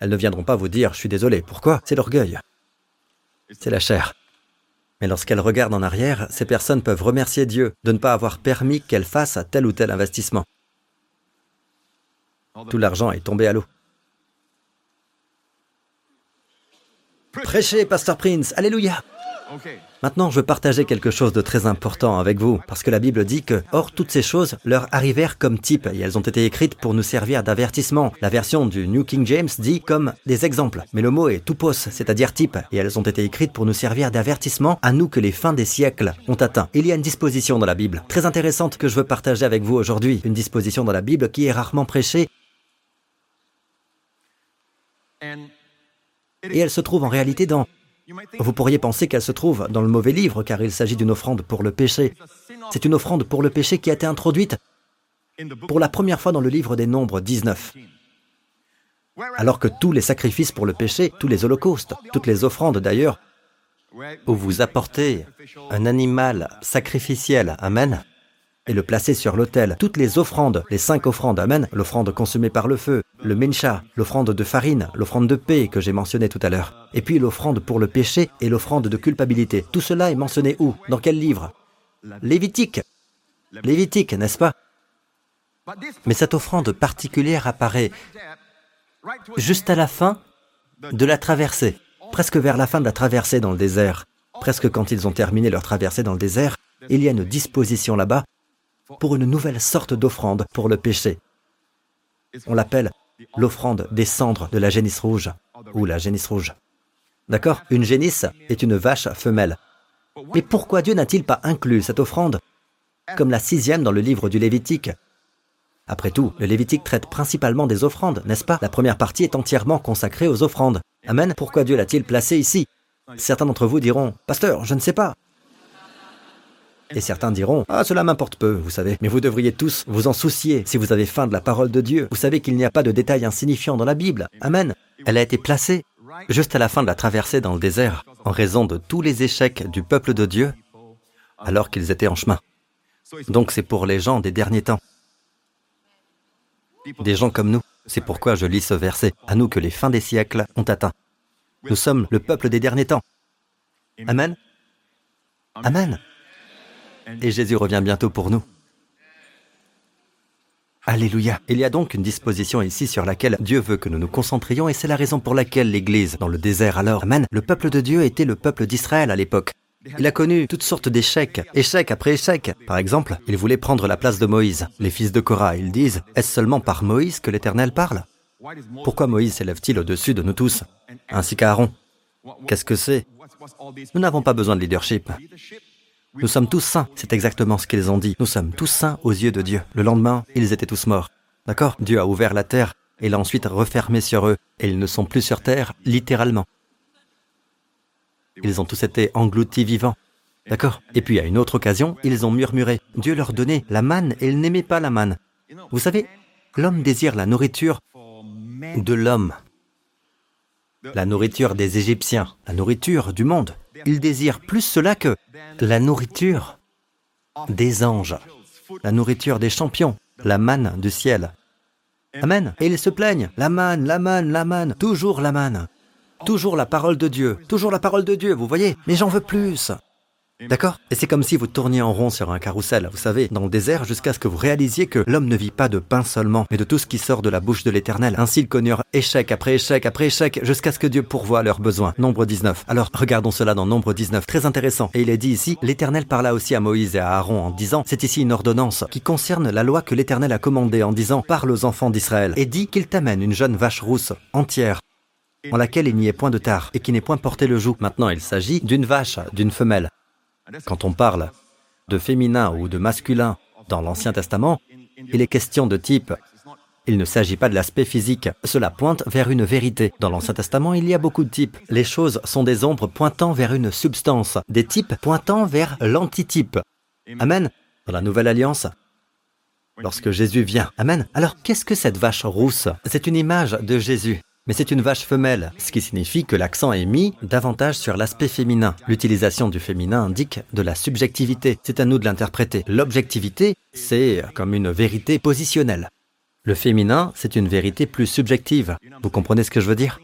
elles ne viendront pas vous dire ⁇ Je suis désolé ⁇ Pourquoi? C'est l'orgueil. C'est la chair. Mais lorsqu'elles regardent en arrière, ces personnes peuvent remercier Dieu de ne pas avoir permis qu'elles fassent tel ou tel investissement. Tout l'argent est tombé à l'eau. Prêchez, Pasteur Prince, Alléluia. Maintenant, je veux partager quelque chose de très important avec vous, parce que la Bible dit que, or, toutes ces choses leur arrivèrent comme type, et elles ont été écrites pour nous servir d'avertissement. La version du New King James dit comme des exemples, mais le mot est tupos, c'est-à-dire type, et elles ont été écrites pour nous servir d'avertissement à nous que les fins des siècles ont atteint. Il y a une disposition dans la Bible, très intéressante que je veux partager avec vous aujourd'hui, une disposition dans la Bible qui est rarement prêchée, et elle se trouve en réalité dans vous pourriez penser qu'elle se trouve dans le mauvais livre car il s'agit d'une offrande pour le péché. C'est une offrande pour le péché qui a été introduite pour la première fois dans le livre des Nombres 19. Alors que tous les sacrifices pour le péché, tous les holocaustes, toutes les offrandes d'ailleurs, où vous apportez un animal sacrificiel, Amen, et le placer sur l'autel. Toutes les offrandes, les cinq offrandes, Amen, l'offrande consumée par le feu, le mincha, l'offrande de farine, l'offrande de paix que j'ai mentionné tout à l'heure, et puis l'offrande pour le péché et l'offrande de culpabilité. Tout cela est mentionné où? Dans quel livre? Lévitique. Lévitique, n'est-ce pas? Mais cette offrande particulière apparaît juste à la fin de la traversée, presque vers la fin de la traversée dans le désert. Presque quand ils ont terminé leur traversée dans le désert, il y a une disposition là-bas pour une nouvelle sorte d'offrande pour le péché. On l'appelle l'offrande des cendres de la génisse rouge ou la génisse rouge. D'accord? Une génisse est une vache femelle. Mais pourquoi Dieu n'a-t-il pas inclus cette offrande comme la sixième dans le livre du Lévitique? Après tout, le Lévitique traite principalement des offrandes, n'est-ce pas? La première partie est entièrement consacrée aux offrandes. Amen? Pourquoi Dieu l'a-t-il placée ici? Certains d'entre vous diront, Pasteur, je ne sais pas. Et certains diront, ah, cela m'importe peu, vous savez, mais vous devriez tous vous en soucier si vous avez faim de la parole de Dieu. Vous savez qu'il n'y a pas de détails insignifiants dans la Bible. Amen. Elle a été placée juste à la fin de la traversée dans le désert, en raison de tous les échecs du peuple de Dieu, alors qu'ils étaient en chemin. Donc c'est pour les gens des derniers temps. Des gens comme nous. C'est pourquoi je lis ce verset, à nous que les fins des siècles ont atteint. Nous sommes le peuple des derniers temps. Amen. Amen et Jésus revient bientôt pour nous. Alléluia. Il y a donc une disposition ici sur laquelle Dieu veut que nous nous concentrions et c'est la raison pour laquelle l'Église, dans le désert alors, Amen, le peuple de Dieu était le peuple d'Israël à l'époque. Il a connu toutes sortes d'échecs, échec après échec. Par exemple, il voulait prendre la place de Moïse. Les fils de Korah, ils disent, est-ce seulement par Moïse que l'Éternel parle? Pourquoi Moïse s'élève-t-il au-dessus de nous tous, ainsi qu'Aaron? Qu'est-ce que c'est? Nous n'avons pas besoin de leadership. Nous sommes tous saints, c'est exactement ce qu'ils ont dit. Nous sommes tous saints aux yeux de Dieu. Le lendemain, ils étaient tous morts. D'accord? Dieu a ouvert la terre et l'a ensuite refermée sur eux, et ils ne sont plus sur terre, littéralement. Ils ont tous été engloutis vivants. D'accord? Et puis à une autre occasion, ils ont murmuré. Dieu leur donnait la manne et ils n'aimaient pas la manne. Vous savez, l'homme désire la nourriture de l'homme, la nourriture des Égyptiens, la nourriture du monde. Il désire plus cela que la nourriture des anges, la nourriture des champions, la manne du ciel. Amen. Et ils se plaignent. La manne, la manne, la manne, toujours la manne. Toujours la parole de Dieu, toujours la parole de Dieu, vous voyez Mais j'en veux plus. D'accord Et c'est comme si vous tourniez en rond sur un carrousel, vous savez, dans le désert, jusqu'à ce que vous réalisiez que l'homme ne vit pas de pain seulement, mais de tout ce qui sort de la bouche de l'Éternel. Ainsi ils connurent échec après échec après échec, jusqu'à ce que Dieu pourvoie leurs besoins. Nombre 19. Alors, regardons cela dans Nombre 19. Très intéressant. Et il est dit ici, l'Éternel parla aussi à Moïse et à Aaron en disant, c'est ici une ordonnance qui concerne la loi que l'Éternel a commandée en disant, parle aux enfants d'Israël, et dit qu'il t'amène une jeune vache rousse, entière, en laquelle il n'y ait point de tard, et qui n'ait point porté le joug. Maintenant, il s'agit d'une vache, d'une femelle. Quand on parle de féminin ou de masculin dans l'Ancien Testament, il est question de type. Il ne s'agit pas de l'aspect physique, cela pointe vers une vérité. Dans l'Ancien Testament, il y a beaucoup de types. Les choses sont des ombres pointant vers une substance, des types pointant vers l'antitype. Amen. Dans la Nouvelle Alliance, lorsque Jésus vient. Amen. Alors, qu'est-ce que cette vache rousse? C'est une image de Jésus mais c'est une vache femelle, ce qui signifie que l'accent est mis davantage sur l'aspect féminin. L'utilisation du féminin indique de la subjectivité, c'est à nous de l'interpréter. L'objectivité, c'est comme une vérité positionnelle. Le féminin, c'est une vérité plus subjective. Vous comprenez ce que je veux dire?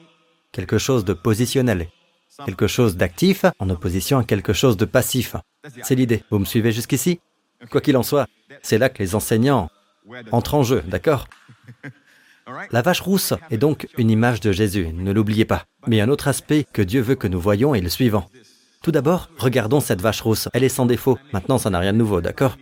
Quelque chose de positionnel, quelque chose d'actif en opposition à quelque chose de passif. C'est l'idée. Vous me suivez jusqu'ici? Quoi qu'il en soit, c'est là que les enseignants entrent en jeu, d'accord? La vache rousse est donc une image de Jésus, ne l'oubliez pas. Mais un autre aspect que Dieu veut que nous voyons est le suivant. Tout d'abord, regardons cette vache rousse. Elle est sans défaut. Maintenant, ça n'a rien de nouveau, d'accord?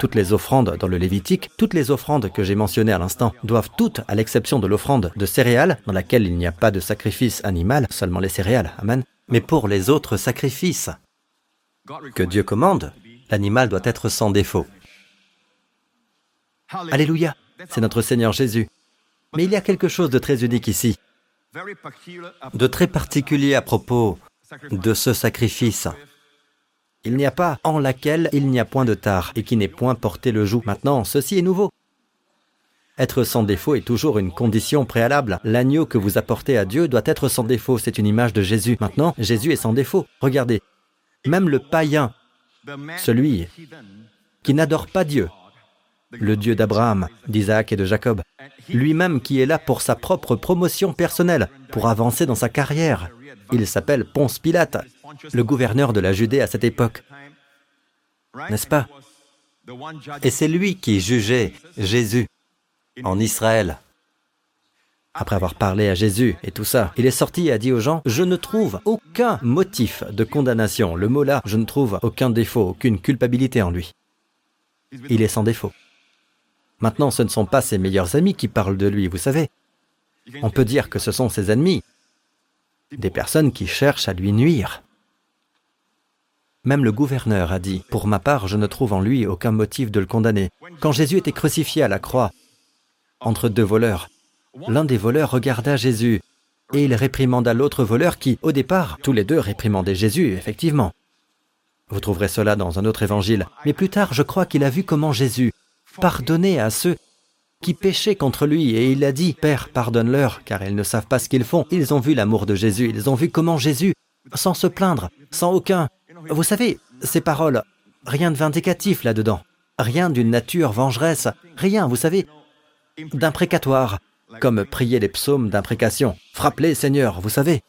Toutes les offrandes dans le Lévitique, toutes les offrandes que j'ai mentionnées à l'instant, doivent toutes, à l'exception de l'offrande de céréales, dans laquelle il n'y a pas de sacrifice animal, seulement les céréales, amen, mais pour les autres sacrifices que Dieu commande, l'animal doit être sans défaut. Alléluia, c'est notre Seigneur Jésus. Mais il y a quelque chose de très unique ici, de très particulier à propos de ce sacrifice. Il n'y a pas en laquelle il n'y a point de tard et qui n'est point porté le joug. Maintenant, ceci est nouveau. Être sans défaut est toujours une condition préalable. L'agneau que vous apportez à Dieu doit être sans défaut. C'est une image de Jésus. Maintenant, Jésus est sans défaut. Regardez, même le païen, celui qui n'adore pas Dieu, le Dieu d'Abraham, d'Isaac et de Jacob, lui-même qui est là pour sa propre promotion personnelle, pour avancer dans sa carrière. Il s'appelle Ponce Pilate le gouverneur de la Judée à cette époque. N'est-ce pas? Et c'est lui qui jugeait Jésus en Israël. Après avoir parlé à Jésus et tout ça, il est sorti et a dit aux gens, je ne trouve aucun motif de condamnation. Le mot là, je ne trouve aucun défaut, aucune culpabilité en lui. Il est sans défaut. Maintenant, ce ne sont pas ses meilleurs amis qui parlent de lui, vous savez. On peut dire que ce sont ses ennemis, des personnes qui cherchent à lui nuire. Même le gouverneur a dit, Pour ma part, je ne trouve en lui aucun motif de le condamner. Quand Jésus était crucifié à la croix, entre deux voleurs, l'un des voleurs regarda Jésus et il réprimanda l'autre voleur qui, au départ, tous les deux réprimandaient Jésus, effectivement. Vous trouverez cela dans un autre évangile. Mais plus tard, je crois qu'il a vu comment Jésus pardonnait à ceux qui péchaient contre lui, et il a dit, Père, pardonne-leur, car ils ne savent pas ce qu'ils font. Ils ont vu l'amour de Jésus, ils ont vu comment Jésus, sans se plaindre, sans aucun vous savez, ces paroles, rien de vindicatif là-dedans, rien d'une nature vengeresse, rien, vous savez, d'imprécatoire, comme prier les psaumes d'imprécation. Frappe-les, Seigneur, vous savez.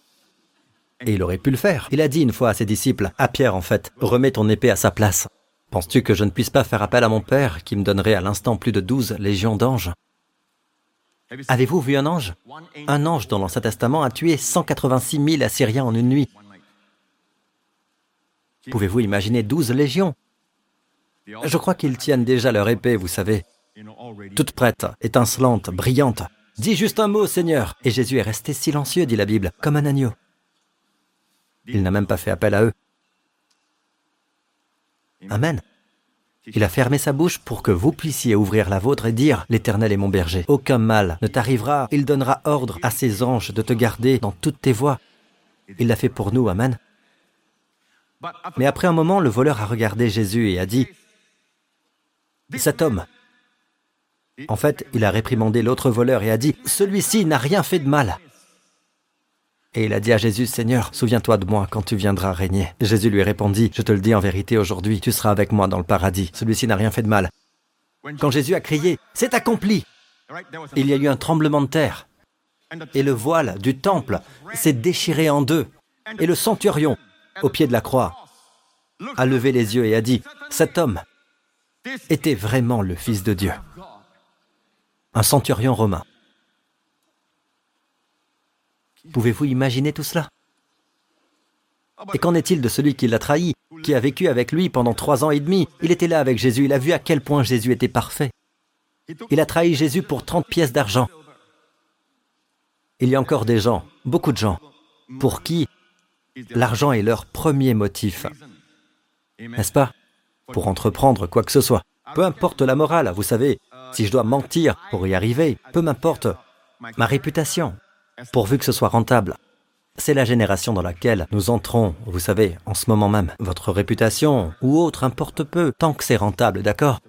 Et il aurait pu le faire. Il a dit une fois à ses disciples, à Pierre en fait, remets ton épée à sa place. Penses-tu que je ne puisse pas faire appel à mon Père, qui me donnerait à l'instant plus de douze légions d'anges? Avez-vous vu un ange? Un ange dans l'Ancien Testament a tué 186 000 Assyriens en une nuit. Pouvez-vous imaginer douze légions? Je crois qu'ils tiennent déjà leur épée, vous savez, toute prête, étincelante, brillante. Dis juste un mot, Seigneur. Et Jésus est resté silencieux, dit la Bible, comme un agneau. Il n'a même pas fait appel à eux. Amen. Il a fermé sa bouche pour que vous puissiez ouvrir la vôtre et dire, L'Éternel est mon berger. Aucun mal ne t'arrivera. Il donnera ordre à ses anges de te garder dans toutes tes voies. Il l'a fait pour nous. Amen. Mais après un moment, le voleur a regardé Jésus et a dit, Cet homme, en fait, il a réprimandé l'autre voleur et a dit, Celui-ci n'a rien fait de mal. Et il a dit à Jésus, Seigneur, souviens-toi de moi quand tu viendras régner. Jésus lui répondit, Je te le dis en vérité aujourd'hui, tu seras avec moi dans le paradis. Celui-ci n'a rien fait de mal. Quand Jésus a crié, C'est accompli, il y a eu un tremblement de terre. Et le voile du temple s'est déchiré en deux. Et le centurion, au pied de la croix, a levé les yeux et a dit, cet homme était vraiment le Fils de Dieu. Un centurion romain. Pouvez-vous imaginer tout cela? Et qu'en est-il de celui qui l'a trahi, qui a vécu avec lui pendant trois ans et demi? Il était là avec Jésus, il a vu à quel point Jésus était parfait. Il a trahi Jésus pour 30 pièces d'argent. Il y a encore des gens, beaucoup de gens, pour qui L'argent est leur premier motif. N'est-ce pas? Pour entreprendre quoi que ce soit. Peu importe la morale, vous savez, si je dois mentir pour y arriver, peu m'importe ma réputation, pourvu que ce soit rentable. C'est la génération dans laquelle nous entrons, vous savez, en ce moment même. Votre réputation ou autre importe peu, tant que c'est rentable, d'accord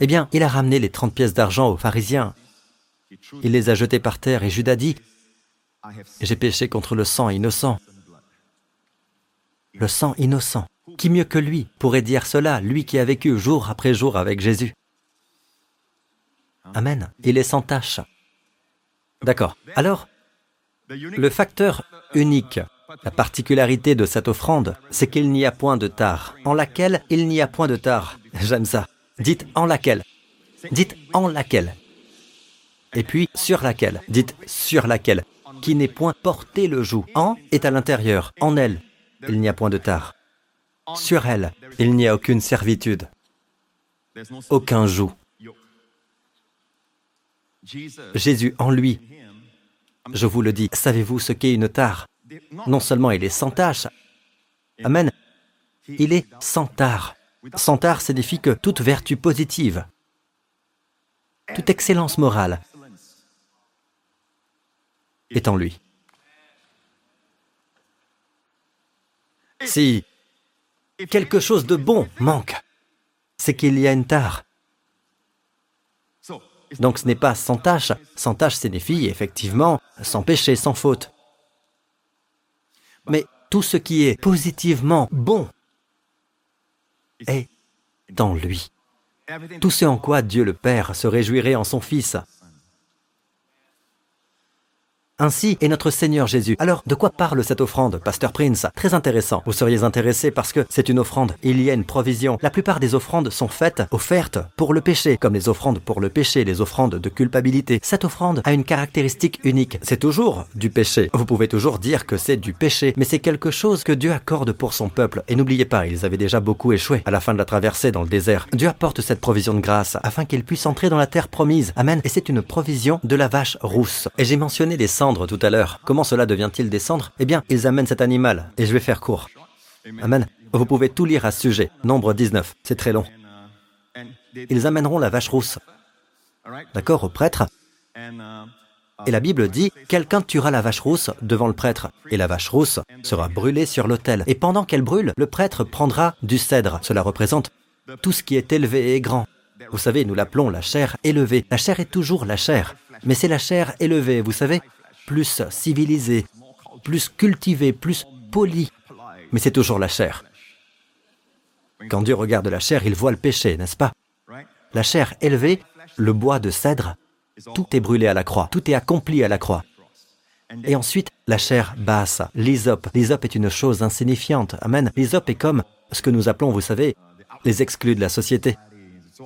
Eh bien, il a ramené les 30 pièces d'argent aux pharisiens. Il les a jetées par terre et Judas dit, j'ai péché contre le sang innocent. Le sang innocent. Qui mieux que lui pourrait dire cela, lui qui a vécu jour après jour avec Jésus? Amen. Il est sans tâche. D'accord. Alors, le facteur unique, la particularité de cette offrande, c'est qu'il n'y a point de tard, en laquelle il n'y a point de tard. J'aime ça. Dites en laquelle. Dites en laquelle. Et puis sur laquelle. Dites sur laquelle qui n'est point porté le joug. En est à l'intérieur, en elle, il n'y a point de tard. Sur elle, il n'y a aucune servitude, aucun joug. Jésus en lui, je vous le dis, savez-vous ce qu'est une tare? Non seulement il est sans tâche, Amen, il est sans tare. Sans tare signifie que toute vertu positive, toute excellence morale est en lui. Si quelque chose de bon manque, c'est qu'il y a une tare. Donc ce n'est pas sans tâche. Sans tâche signifie effectivement sans péché, sans faute. Mais tout ce qui est positivement bon est en lui. Tout ce en quoi Dieu le Père se réjouirait en son Fils, ainsi est notre Seigneur Jésus. Alors, de quoi parle cette offrande, Pasteur Prince? Très intéressant. Vous seriez intéressé parce que c'est une offrande. Il y a une provision. La plupart des offrandes sont faites, offertes pour le péché, comme les offrandes pour le péché, les offrandes de culpabilité. Cette offrande a une caractéristique unique. C'est toujours du péché. Vous pouvez toujours dire que c'est du péché, mais c'est quelque chose que Dieu accorde pour son peuple. Et n'oubliez pas, ils avaient déjà beaucoup échoué à la fin de la traversée dans le désert. Dieu apporte cette provision de grâce afin qu'ils puissent entrer dans la terre promise. Amen. Et c'est une provision de la vache rousse. Et j'ai mentionné les tout à l'heure. Comment cela devient-il descendre? Eh bien, ils amènent cet animal, et je vais faire court. Amen. Vous pouvez tout lire à ce sujet. Nombre 19, c'est très long. Ils amèneront la vache rousse. D'accord, au prêtre? Et la Bible dit, quelqu'un tuera la vache rousse devant le prêtre, et la vache rousse sera brûlée sur l'autel. Et pendant qu'elle brûle, le prêtre prendra du cèdre. Cela représente tout ce qui est élevé et grand. Vous savez, nous l'appelons la chair élevée. La chair est toujours la chair, mais c'est la chair élevée, vous savez? Plus civilisé, plus cultivé, plus poli. Mais c'est toujours la chair. Quand Dieu regarde la chair, il voit le péché, n'est-ce pas? La chair élevée, le bois de cèdre, tout est brûlé à la croix, tout est accompli à la croix. Et ensuite, la chair basse, l'hysope. L'hysope est une chose insignifiante. Amen. L'hysope est comme ce que nous appelons, vous savez, les exclus de la société.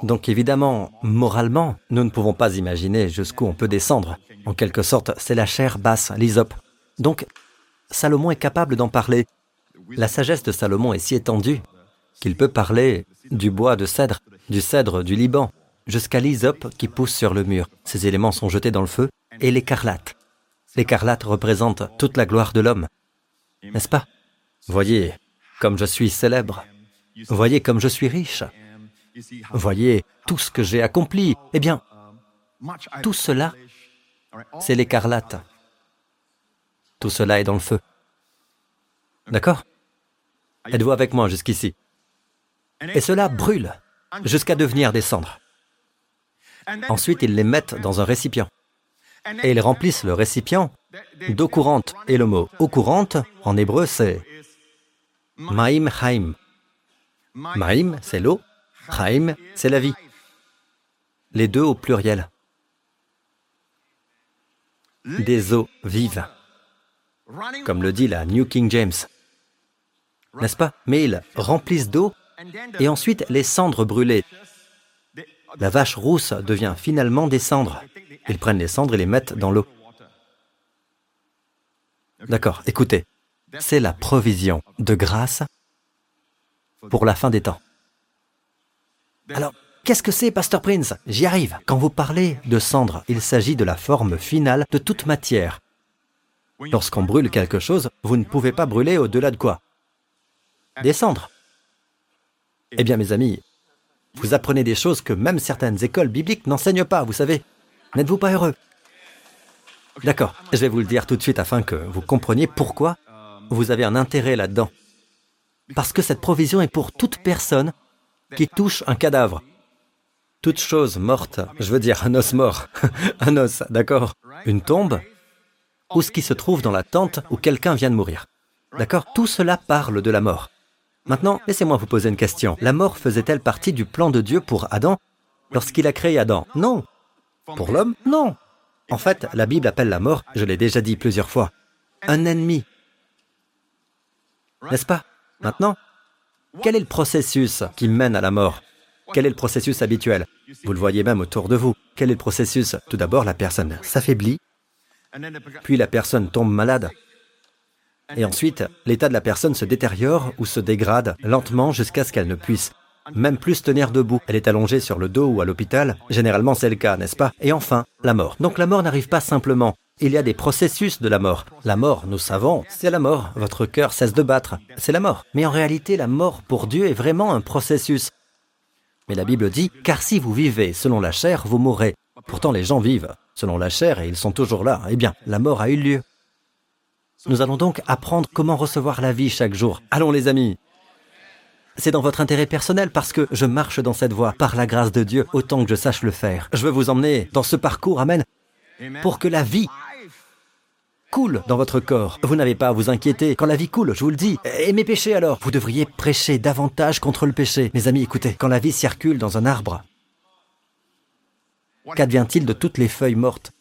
Donc évidemment, moralement, nous ne pouvons pas imaginer jusqu'où on peut descendre. En quelque sorte, c'est la chair basse, l'hysope. Donc, Salomon est capable d'en parler. La sagesse de Salomon est si étendue qu'il peut parler du bois de cèdre, du cèdre du Liban, jusqu'à l'hysope qui pousse sur le mur. Ces éléments sont jetés dans le feu, et l'écarlate. L'écarlate représente toute la gloire de l'homme. N'est-ce pas? Voyez comme je suis célèbre. Voyez comme je suis riche. Voyez tout ce que j'ai accompli. Eh bien, tout cela c'est l'écarlate. Tout cela est dans le feu. D'accord? Êtes-vous avec moi jusqu'ici? Et cela brûle jusqu'à devenir des cendres. Ensuite, ils les mettent dans un récipient. Et ils remplissent le récipient d'eau courante. Et le mot eau courante, en hébreu, c'est Maïm Chaim. Maïm, c'est l'eau. Chaim, c'est la vie. Les deux au pluriel des eaux vives, comme le dit la New King James. N'est-ce pas? Mais ils remplissent d'eau et ensuite les cendres brûlées. La vache rousse devient finalement des cendres. Ils prennent les cendres et les mettent dans l'eau. D'accord, écoutez, c'est la provision de grâce pour la fin des temps. Alors, Qu'est-ce que c'est, Pasteur Prince? J'y arrive. Quand vous parlez de cendre, il s'agit de la forme finale de toute matière. Lorsqu'on brûle quelque chose, vous ne pouvez pas brûler au-delà de quoi? Des cendres. Eh bien, mes amis, vous apprenez des choses que même certaines écoles bibliques n'enseignent pas, vous savez. N'êtes-vous pas heureux? D'accord, je vais vous le dire tout de suite afin que vous compreniez pourquoi vous avez un intérêt là-dedans. Parce que cette provision est pour toute personne qui touche un cadavre toute chose morte, je veux dire un os mort, un os, d'accord Une tombe ou ce qui se trouve dans la tente où quelqu'un vient de mourir. D'accord? Tout cela parle de la mort. Maintenant, laissez-moi vous poser une question. La mort faisait-elle partie du plan de Dieu pour Adam lorsqu'il a créé Adam? Non. Pour l'homme? Non. En fait, la Bible appelle la mort, je l'ai déjà dit plusieurs fois, un ennemi. N'est-ce pas? Maintenant, quel est le processus qui mène à la mort? Quel est le processus habituel? Vous le voyez même autour de vous. Quel est le processus? Tout d'abord, la personne s'affaiblit, puis la personne tombe malade. Et ensuite, l'état de la personne se détériore ou se dégrade lentement jusqu'à ce qu'elle ne puisse même plus tenir debout. Elle est allongée sur le dos ou à l'hôpital. Généralement, c'est le cas, n'est-ce pas? Et enfin, la mort. Donc la mort n'arrive pas simplement. Il y a des processus de la mort. La mort, nous savons, c'est la mort. Votre cœur cesse de battre. C'est la mort. Mais en réalité, la mort pour Dieu est vraiment un processus. Mais la Bible dit, car si vous vivez selon la chair, vous mourrez. Pourtant, les gens vivent selon la chair et ils sont toujours là. Eh bien, la mort a eu lieu. Nous allons donc apprendre comment recevoir la vie chaque jour. Allons les amis. C'est dans votre intérêt personnel parce que je marche dans cette voie par la grâce de Dieu autant que je sache le faire. Je veux vous emmener dans ce parcours, Amen, pour que la vie coule dans votre corps. Vous n'avez pas à vous inquiéter. Quand la vie coule, je vous le dis. Et mes péchés alors? Vous devriez prêcher davantage contre le péché. Mes amis, écoutez, quand la vie circule dans un arbre, qu'advient-il de toutes les feuilles mortes?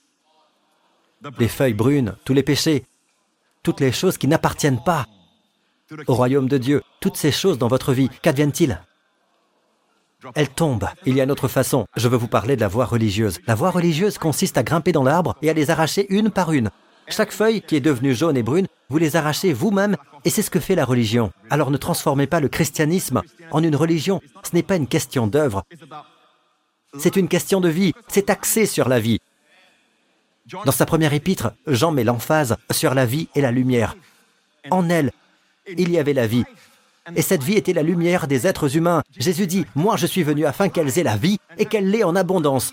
Les feuilles brunes, tous les péchés, toutes les choses qui n'appartiennent pas au royaume de Dieu, toutes ces choses dans votre vie, qu'adviennent-ils elles tombent. Il y a une autre façon. Je veux vous parler de la voie religieuse. La voie religieuse consiste à grimper dans l'arbre et à les arracher une par une. Chaque feuille qui est devenue jaune et brune, vous les arrachez vous-même, et c'est ce que fait la religion. Alors ne transformez pas le christianisme en une religion. Ce n'est pas une question d'œuvre. C'est une question de vie. C'est axé sur la vie. Dans sa première épître, Jean met l'emphase sur la vie et la lumière. En elle, il y avait la vie. Et cette vie était la lumière des êtres humains. Jésus dit, moi je suis venu afin qu'elles aient la vie et qu'elle l'ait en abondance.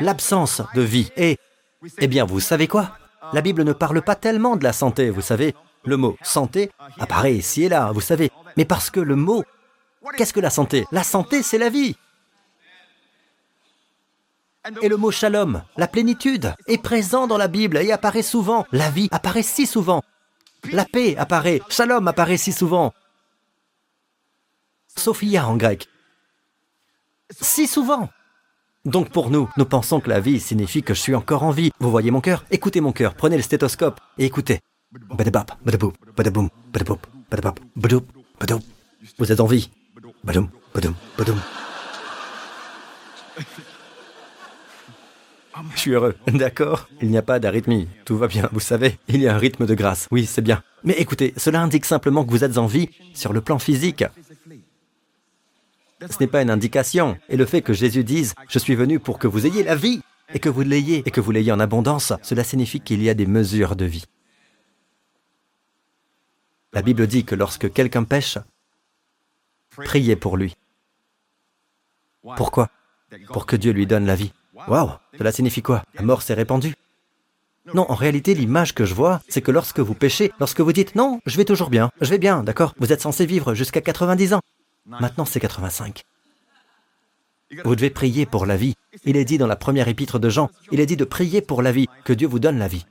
L'absence de vie. Et, eh bien, vous savez quoi? La Bible ne parle pas tellement de la santé, vous savez. Le mot santé apparaît ici et là, vous savez. Mais parce que le mot, qu'est-ce que la santé? La santé, c'est la vie. Et le mot shalom, la plénitude, est présent dans la Bible et apparaît souvent. La vie apparaît si souvent. La paix apparaît. Shalom apparaît si souvent. Sophia en grec. Si souvent. Donc pour nous, nous pensons que la vie signifie que je suis encore en vie. Vous voyez mon cœur? Écoutez mon cœur, prenez le stéthoscope et écoutez. Vous êtes en vie. Je suis heureux. D'accord Il n'y a pas d'arythmie. Tout va bien, vous savez. Il y a un rythme de grâce. Oui, c'est bien. Mais écoutez, cela indique simplement que vous êtes en vie sur le plan physique. Ce n'est pas une indication. Et le fait que Jésus dise ⁇ Je suis venu pour que vous ayez la vie ⁇ et que vous l'ayez, et que vous l'ayez en abondance, cela signifie qu'il y a des mesures de vie. La Bible dit que lorsque quelqu'un pêche, priez pour lui. Pourquoi? Pour que Dieu lui donne la vie. Waouh Cela signifie quoi? La mort s'est répandue non, en réalité, l'image que je vois, c'est que lorsque vous péchez, lorsque vous dites non, je vais toujours bien, je vais bien, d'accord? Vous êtes censé vivre jusqu'à 90 ans. Maintenant, c'est 85. Vous devez prier pour la vie. Il est dit dans la première épître de Jean, il est dit de prier pour la vie, que Dieu vous donne la vie.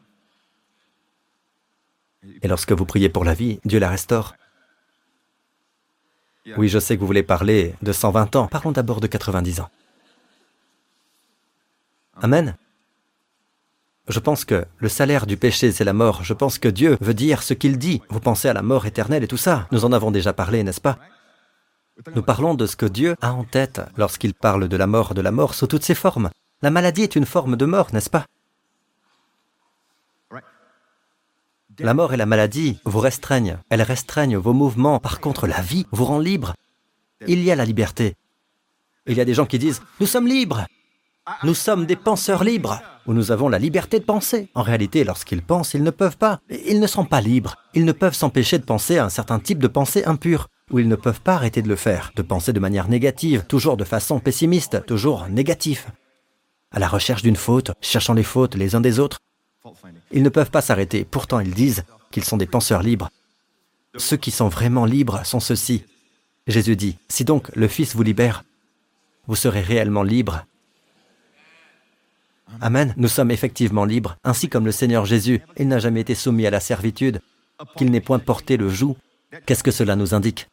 Et lorsque vous priez pour la vie, Dieu la restaure. Oui, je sais que vous voulez parler de 120 ans. Parlons d'abord de 90 ans. Amen. Je pense que le salaire du péché, c'est la mort. Je pense que Dieu veut dire ce qu'il dit. Vous pensez à la mort éternelle et tout ça. Nous en avons déjà parlé, n'est-ce pas? Nous parlons de ce que Dieu a en tête lorsqu'il parle de la mort, de la mort sous toutes ses formes. La maladie est une forme de mort, n'est-ce pas? La mort et la maladie vous restreignent. Elles restreignent vos mouvements. Par contre, la vie vous rend libre. Il y a la liberté. Il y a des gens qui disent ⁇ Nous sommes libres !⁇ nous sommes des penseurs libres, où nous avons la liberté de penser. En réalité, lorsqu'ils pensent, ils ne peuvent pas. Ils ne sont pas libres. Ils ne peuvent s'empêcher de penser à un certain type de pensée impure, ou ils ne peuvent pas arrêter de le faire, de penser de manière négative, toujours de façon pessimiste, toujours négatif. À la recherche d'une faute, cherchant les fautes les uns des autres. Ils ne peuvent pas s'arrêter, pourtant ils disent qu'ils sont des penseurs libres. Ceux qui sont vraiment libres sont ceux-ci. Jésus dit, si donc le Fils vous libère, vous serez réellement libre Amen. Nous sommes effectivement libres, ainsi comme le Seigneur Jésus. Il n'a jamais été soumis à la servitude, qu'il n'ait point porté le joug. Qu'est-ce que cela nous indique?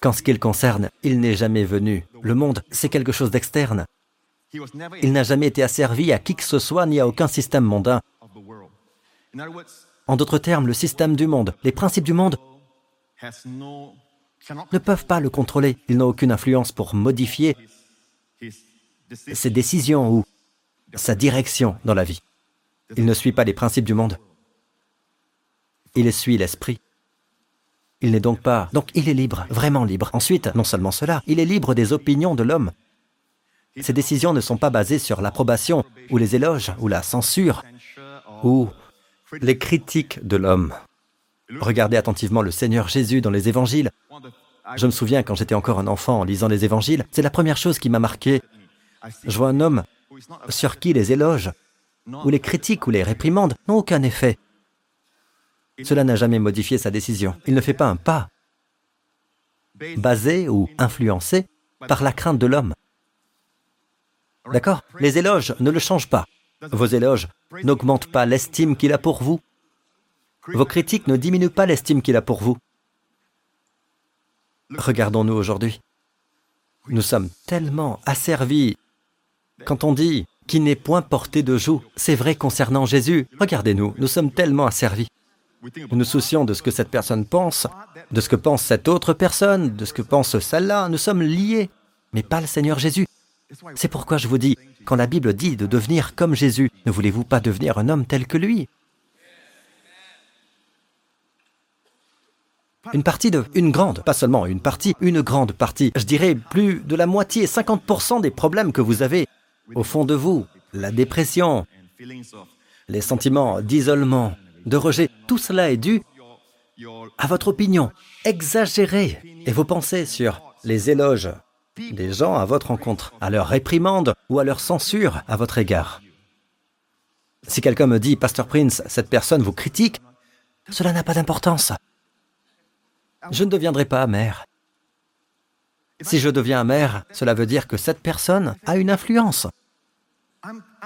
Qu'en ce qui le concerne, il n'est jamais venu. Le monde, c'est quelque chose d'externe. Il n'a jamais été asservi à qui que ce soit ni à aucun système mondain. En d'autres termes, le système du monde, les principes du monde ne peuvent pas le contrôler. Ils n'ont aucune influence pour modifier ses décisions ou sa direction dans la vie. Il ne suit pas les principes du monde. Il suit l'esprit. Il n'est donc pas... Donc il est libre, vraiment libre. Ensuite, non seulement cela, il est libre des opinions de l'homme. Ses décisions ne sont pas basées sur l'approbation, ou les éloges, ou la censure, ou les critiques de l'homme. Regardez attentivement le Seigneur Jésus dans les évangiles. Je me souviens quand j'étais encore un enfant en lisant les évangiles, c'est la première chose qui m'a marqué. Je vois un homme sur qui les éloges, ou les critiques, ou les réprimandes n'ont aucun effet. Cela n'a jamais modifié sa décision. Il ne fait pas un pas basé ou influencé par la crainte de l'homme. D'accord? Les éloges ne le changent pas. Vos éloges n'augmentent pas l'estime qu'il a pour vous. Vos critiques ne diminuent pas l'estime qu'il a pour vous. Regardons-nous aujourd'hui. Nous sommes tellement asservis. Quand on dit qui n'est point porté de joug, c'est vrai concernant Jésus. Regardez-nous, nous sommes tellement asservis. Nous nous soucions de ce que cette personne pense, de ce que pense cette autre personne, de ce que pense celle-là. Nous sommes liés, mais pas le Seigneur Jésus. C'est pourquoi je vous dis, quand la Bible dit de devenir comme Jésus, ne voulez-vous pas devenir un homme tel que lui? Une partie de... Une grande, pas seulement une partie, une grande partie. Je dirais plus de la moitié, 50% des problèmes que vous avez au fond de vous, la dépression, les sentiments d'isolement, de rejet, tout cela est dû à votre opinion exagérée et vos pensées sur les éloges des gens à votre rencontre, à leur réprimande ou à leur censure à votre égard. Si quelqu'un me dit, Pasteur Prince, cette personne vous critique, cela n'a pas d'importance. Je ne deviendrai pas amer. Si je deviens amer, cela veut dire que cette personne a une influence.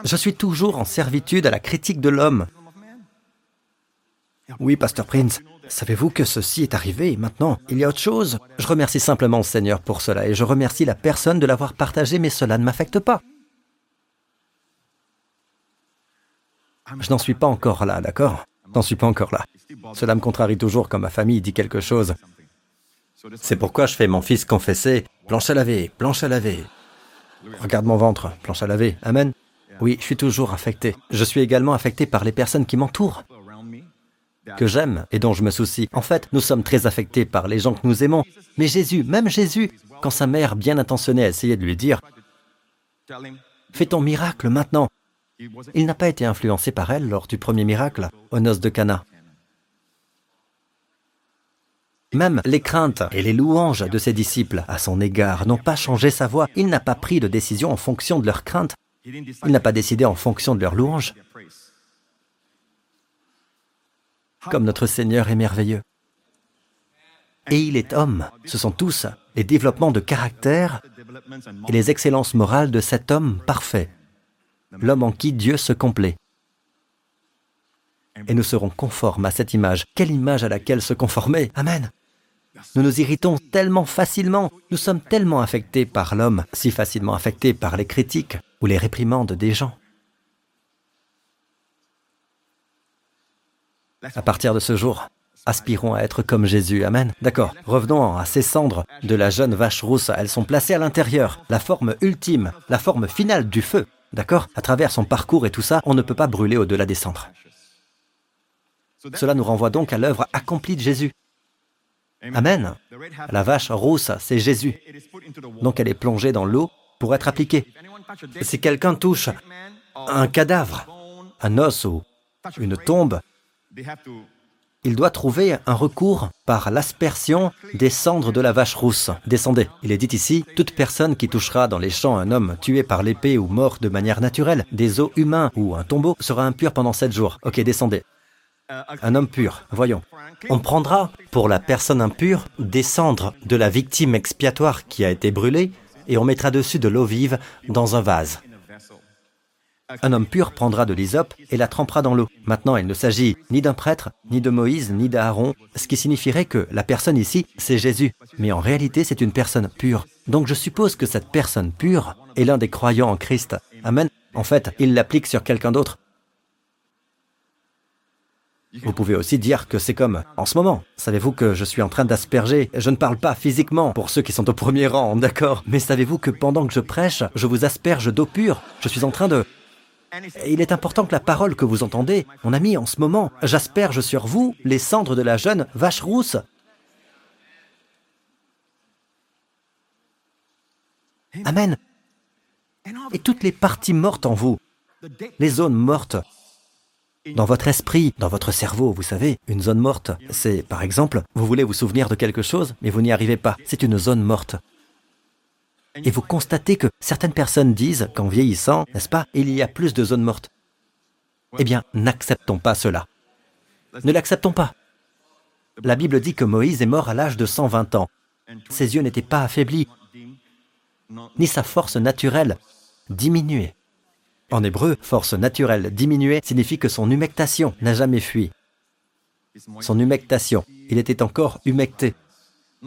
Je suis toujours en servitude à la critique de l'homme. Oui, Pasteur Prince, savez-vous que ceci est arrivé maintenant Il y a autre chose? Je remercie simplement le Seigneur pour cela et je remercie la personne de l'avoir partagé, mais cela ne m'affecte pas. Je n'en suis pas encore là, d'accord? Je n'en suis pas encore là. Cela me contrarie toujours quand ma famille dit quelque chose. C'est pourquoi je fais mon fils confesser, planche à laver, planche à laver. Regarde mon ventre, planche à laver. Amen. Oui, je suis toujours affecté. Je suis également affecté par les personnes qui m'entourent que j'aime et dont je me soucie. En fait, nous sommes très affectés par les gens que nous aimons. Mais Jésus, même Jésus, quand sa mère bien intentionnée a essayé de lui dire Fais ton miracle maintenant, il n'a pas été influencé par elle lors du premier miracle, aux noces de Cana. Même les craintes et les louanges de ses disciples à son égard n'ont pas changé sa voix. Il n'a pas pris de décision en fonction de leurs craintes. Il n'a pas décidé en fonction de leurs louanges. Comme notre Seigneur est merveilleux. Et il est homme. Ce sont tous les développements de caractère et les excellences morales de cet homme parfait, l'homme en qui Dieu se complaît. Et nous serons conformes à cette image. Quelle image à laquelle se conformer Amen. Nous nous irritons tellement facilement, nous sommes tellement affectés par l'homme, si facilement affectés par les critiques ou les réprimandes des gens. À partir de ce jour, aspirons à être comme Jésus. Amen. D'accord. Revenons à ces cendres de la jeune vache rousse. Elles sont placées à l'intérieur. La forme ultime, la forme finale du feu. D'accord À travers son parcours et tout ça, on ne peut pas brûler au-delà des cendres. Cela nous renvoie donc à l'œuvre accomplie de Jésus. Amen. La vache rousse, c'est Jésus. Donc elle est plongée dans l'eau pour être appliquée. Si quelqu'un touche un cadavre, un os ou une tombe, il doit trouver un recours par l'aspersion des cendres de la vache rousse. Descendez. Il est dit ici, toute personne qui touchera dans les champs un homme tué par l'épée ou mort de manière naturelle, des os humains ou un tombeau, sera impur pendant sept jours. Ok, descendez. Un homme pur, voyons. On prendra, pour la personne impure, des cendres de la victime expiatoire qui a été brûlée, et on mettra dessus de l'eau vive dans un vase. Un homme pur prendra de l'hysope et la trempera dans l'eau. Maintenant, il ne s'agit ni d'un prêtre, ni de Moïse, ni d'Aaron, ce qui signifierait que la personne ici, c'est Jésus. Mais en réalité, c'est une personne pure. Donc je suppose que cette personne pure est l'un des croyants en Christ. Amen. En fait, il l'applique sur quelqu'un d'autre. Vous pouvez aussi dire que c'est comme en ce moment. Savez-vous que je suis en train d'asperger? Je ne parle pas physiquement pour ceux qui sont au premier rang, d'accord? Mais savez-vous que pendant que je prêche, je vous asperge d'eau pure? Je suis en train de Il est important que la parole que vous entendez, mon ami, en ce moment, j'asperge sur vous les cendres de la jeune vache rousse. Amen. Et toutes les parties mortes en vous, les zones mortes, dans votre esprit, dans votre cerveau, vous savez, une zone morte, c'est, par exemple, vous voulez vous souvenir de quelque chose, mais vous n'y arrivez pas. C'est une zone morte. Et vous constatez que certaines personnes disent qu'en vieillissant, n'est-ce pas, il y a plus de zones mortes. Eh bien, n'acceptons pas cela. Ne l'acceptons pas. La Bible dit que Moïse est mort à l'âge de 120 ans. Ses yeux n'étaient pas affaiblis, ni sa force naturelle diminuée. En hébreu, force naturelle diminuée signifie que son humectation n'a jamais fui. Son humectation, il était encore humecté.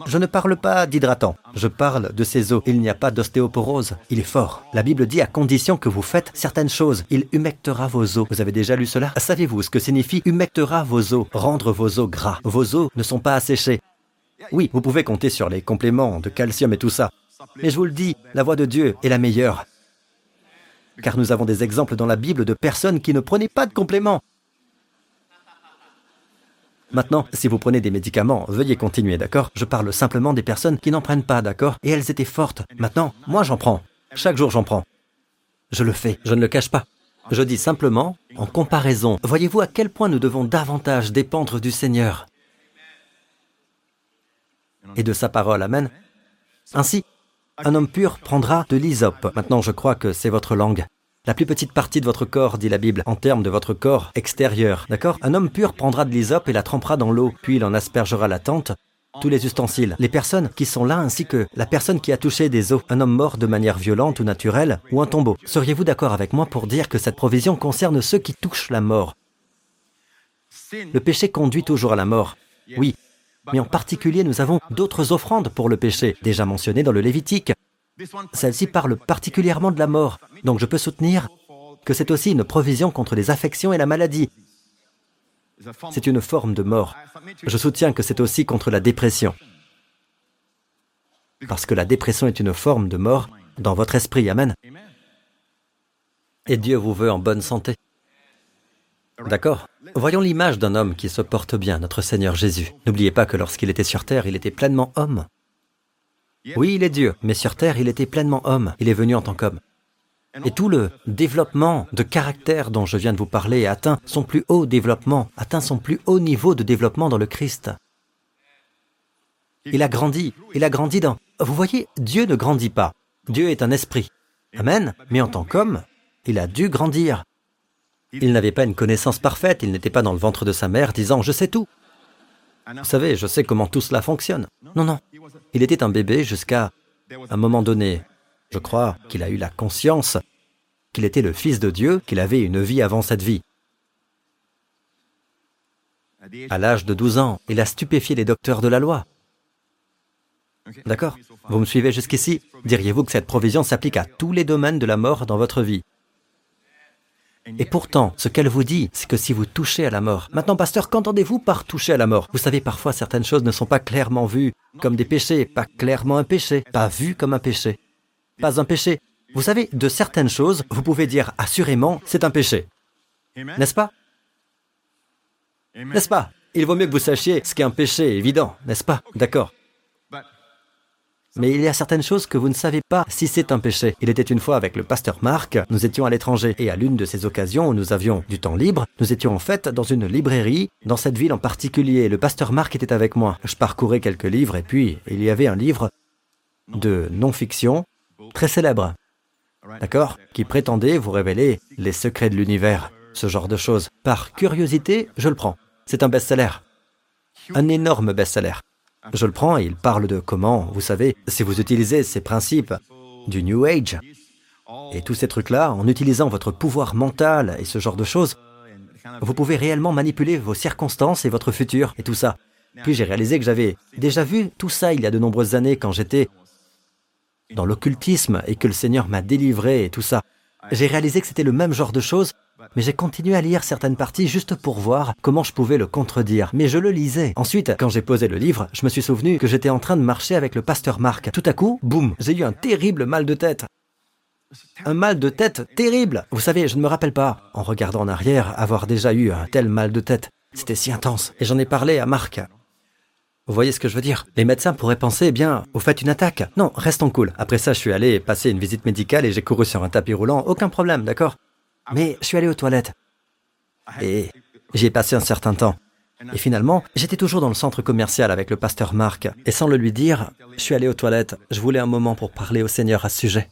Je ne parle pas d'hydratant, je parle de ses os. Il n'y a pas d'ostéoporose, il est fort. La Bible dit à condition que vous faites certaines choses, il humectera vos os. Vous avez déjà lu cela? Savez-vous ce que signifie humectera vos os? Rendre vos os gras. Vos os ne sont pas asséchés. Oui, vous pouvez compter sur les compléments de calcium et tout ça. Mais je vous le dis, la voix de Dieu est la meilleure. Car nous avons des exemples dans la Bible de personnes qui ne prenaient pas de compléments. Maintenant, si vous prenez des médicaments, veuillez continuer, d'accord? Je parle simplement des personnes qui n'en prennent pas, d'accord? Et elles étaient fortes. Maintenant, moi j'en prends. Chaque jour j'en prends. Je le fais, je ne le cache pas. Je dis simplement, en comparaison, voyez-vous à quel point nous devons davantage dépendre du Seigneur? Et de sa parole. Amen. Ainsi, un homme pur prendra de l'hysope. Maintenant, je crois que c'est votre langue. La plus petite partie de votre corps, dit la Bible, en termes de votre corps extérieur. D'accord? Un homme pur prendra de l'hysope et la trempera dans l'eau, puis il en aspergera la tente, tous les ustensiles, les personnes qui sont là ainsi que la personne qui a touché des os, un homme mort de manière violente ou naturelle, ou un tombeau. Seriez-vous d'accord avec moi pour dire que cette provision concerne ceux qui touchent la mort? Le péché conduit toujours à la mort. Oui, mais en particulier nous avons d'autres offrandes pour le péché, déjà mentionnées dans le Lévitique. Celle-ci parle particulièrement de la mort, donc je peux soutenir que c'est aussi une provision contre les affections et la maladie. C'est une forme de mort. Je soutiens que c'est aussi contre la dépression. Parce que la dépression est une forme de mort dans votre esprit. Amen. Et Dieu vous veut en bonne santé. D'accord Voyons l'image d'un homme qui se porte bien, notre Seigneur Jésus. N'oubliez pas que lorsqu'il était sur terre, il était pleinement homme. Oui, il est Dieu, mais sur terre, il était pleinement homme. Il est venu en tant qu'homme. Et tout le développement de caractère dont je viens de vous parler atteint son plus haut développement, atteint son plus haut niveau de développement dans le Christ. Il a grandi, il a grandi dans... Vous voyez, Dieu ne grandit pas. Dieu est un esprit. Amen. Mais en tant qu'homme, il a dû grandir. Il n'avait pas une connaissance parfaite, il n'était pas dans le ventre de sa mère disant ⁇ Je sais tout ⁇ Vous savez, je sais comment tout cela fonctionne. Non, non. Il était un bébé jusqu'à un moment donné. Je crois qu'il a eu la conscience qu'il était le Fils de Dieu, qu'il avait une vie avant cette vie. À l'âge de 12 ans, il a stupéfié les docteurs de la loi. D'accord? Vous me suivez jusqu'ici? Diriez-vous que cette provision s'applique à tous les domaines de la mort dans votre vie? Et pourtant, ce qu'elle vous dit, c'est que si vous touchez à la mort. Maintenant, pasteur, qu'entendez-vous par toucher à la mort? Vous savez, parfois, certaines choses ne sont pas clairement vues comme des péchés, pas clairement un péché, pas vues comme un péché. Pas un péché. Vous savez, de certaines choses, vous pouvez dire assurément, c'est un péché. N'est-ce pas? N'est-ce pas? Il vaut mieux que vous sachiez ce qu'est un péché, évident, n'est-ce pas? D'accord. Mais il y a certaines choses que vous ne savez pas si c'est un péché. Il était une fois avec le pasteur Marc, nous étions à l'étranger, et à l'une de ces occasions où nous avions du temps libre, nous étions en fait dans une librairie, dans cette ville en particulier. Le pasteur Marc était avec moi. Je parcourais quelques livres, et puis il y avait un livre de non-fiction très célèbre, d'accord, qui prétendait vous révéler les secrets de l'univers, ce genre de choses. Par curiosité, je le prends. C'est un best-seller. Un énorme best-seller. Je le prends et il parle de comment, vous savez, si vous utilisez ces principes du New Age et tous ces trucs-là, en utilisant votre pouvoir mental et ce genre de choses, vous pouvez réellement manipuler vos circonstances et votre futur et tout ça. Puis j'ai réalisé que j'avais déjà vu tout ça il y a de nombreuses années quand j'étais dans l'occultisme et que le Seigneur m'a délivré et tout ça. J'ai réalisé que c'était le même genre de choses mais j'ai continué à lire certaines parties juste pour voir comment je pouvais le contredire. Mais je le lisais. Ensuite, quand j'ai posé le livre, je me suis souvenu que j'étais en train de marcher avec le pasteur Marc. Tout à coup, boum, j'ai eu un terrible mal de tête. Un mal de tête terrible. Vous savez, je ne me rappelle pas, en regardant en arrière, avoir déjà eu un tel mal de tête. C'était si intense. Et j'en ai parlé à Marc. Vous voyez ce que je veux dire? Les médecins pourraient penser, eh bien, vous faites une attaque. Non, restons cool. Après ça, je suis allé passer une visite médicale et j'ai couru sur un tapis roulant. Aucun problème, d'accord? Mais je suis allé aux toilettes. Et j'y ai passé un certain temps. Et finalement, j'étais toujours dans le centre commercial avec le pasteur Marc. Et sans le lui dire, je suis allé aux toilettes. Je voulais un moment pour parler au Seigneur à ce sujet.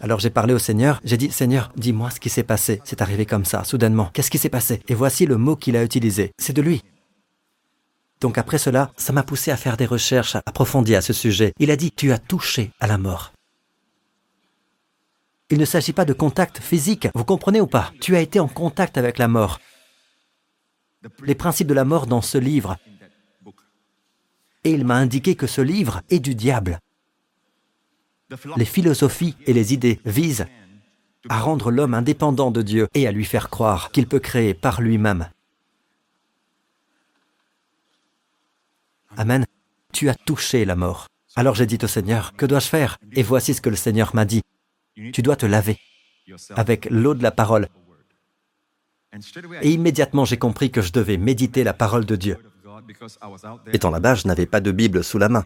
Alors j'ai parlé au Seigneur, j'ai dit, Seigneur, dis-moi ce qui s'est passé. C'est arrivé comme ça, soudainement. Qu'est-ce qui s'est passé? Et voici le mot qu'il a utilisé. C'est de lui. Donc après cela, ça m'a poussé à faire des recherches approfondies à ce sujet. Il a dit, tu as touché à la mort. Il ne s'agit pas de contact physique, vous comprenez ou pas? Tu as été en contact avec la mort. Les principes de la mort dans ce livre. Et il m'a indiqué que ce livre est du diable. Les philosophies et les idées visent à rendre l'homme indépendant de Dieu et à lui faire croire qu'il peut créer par lui-même. Amen. Tu as touché la mort. Alors j'ai dit au Seigneur, que dois-je faire? Et voici ce que le Seigneur m'a dit. Tu dois te laver avec l'eau de la parole. Et immédiatement j'ai compris que je devais méditer la parole de Dieu. Étant là-bas, je n'avais pas de Bible sous la main.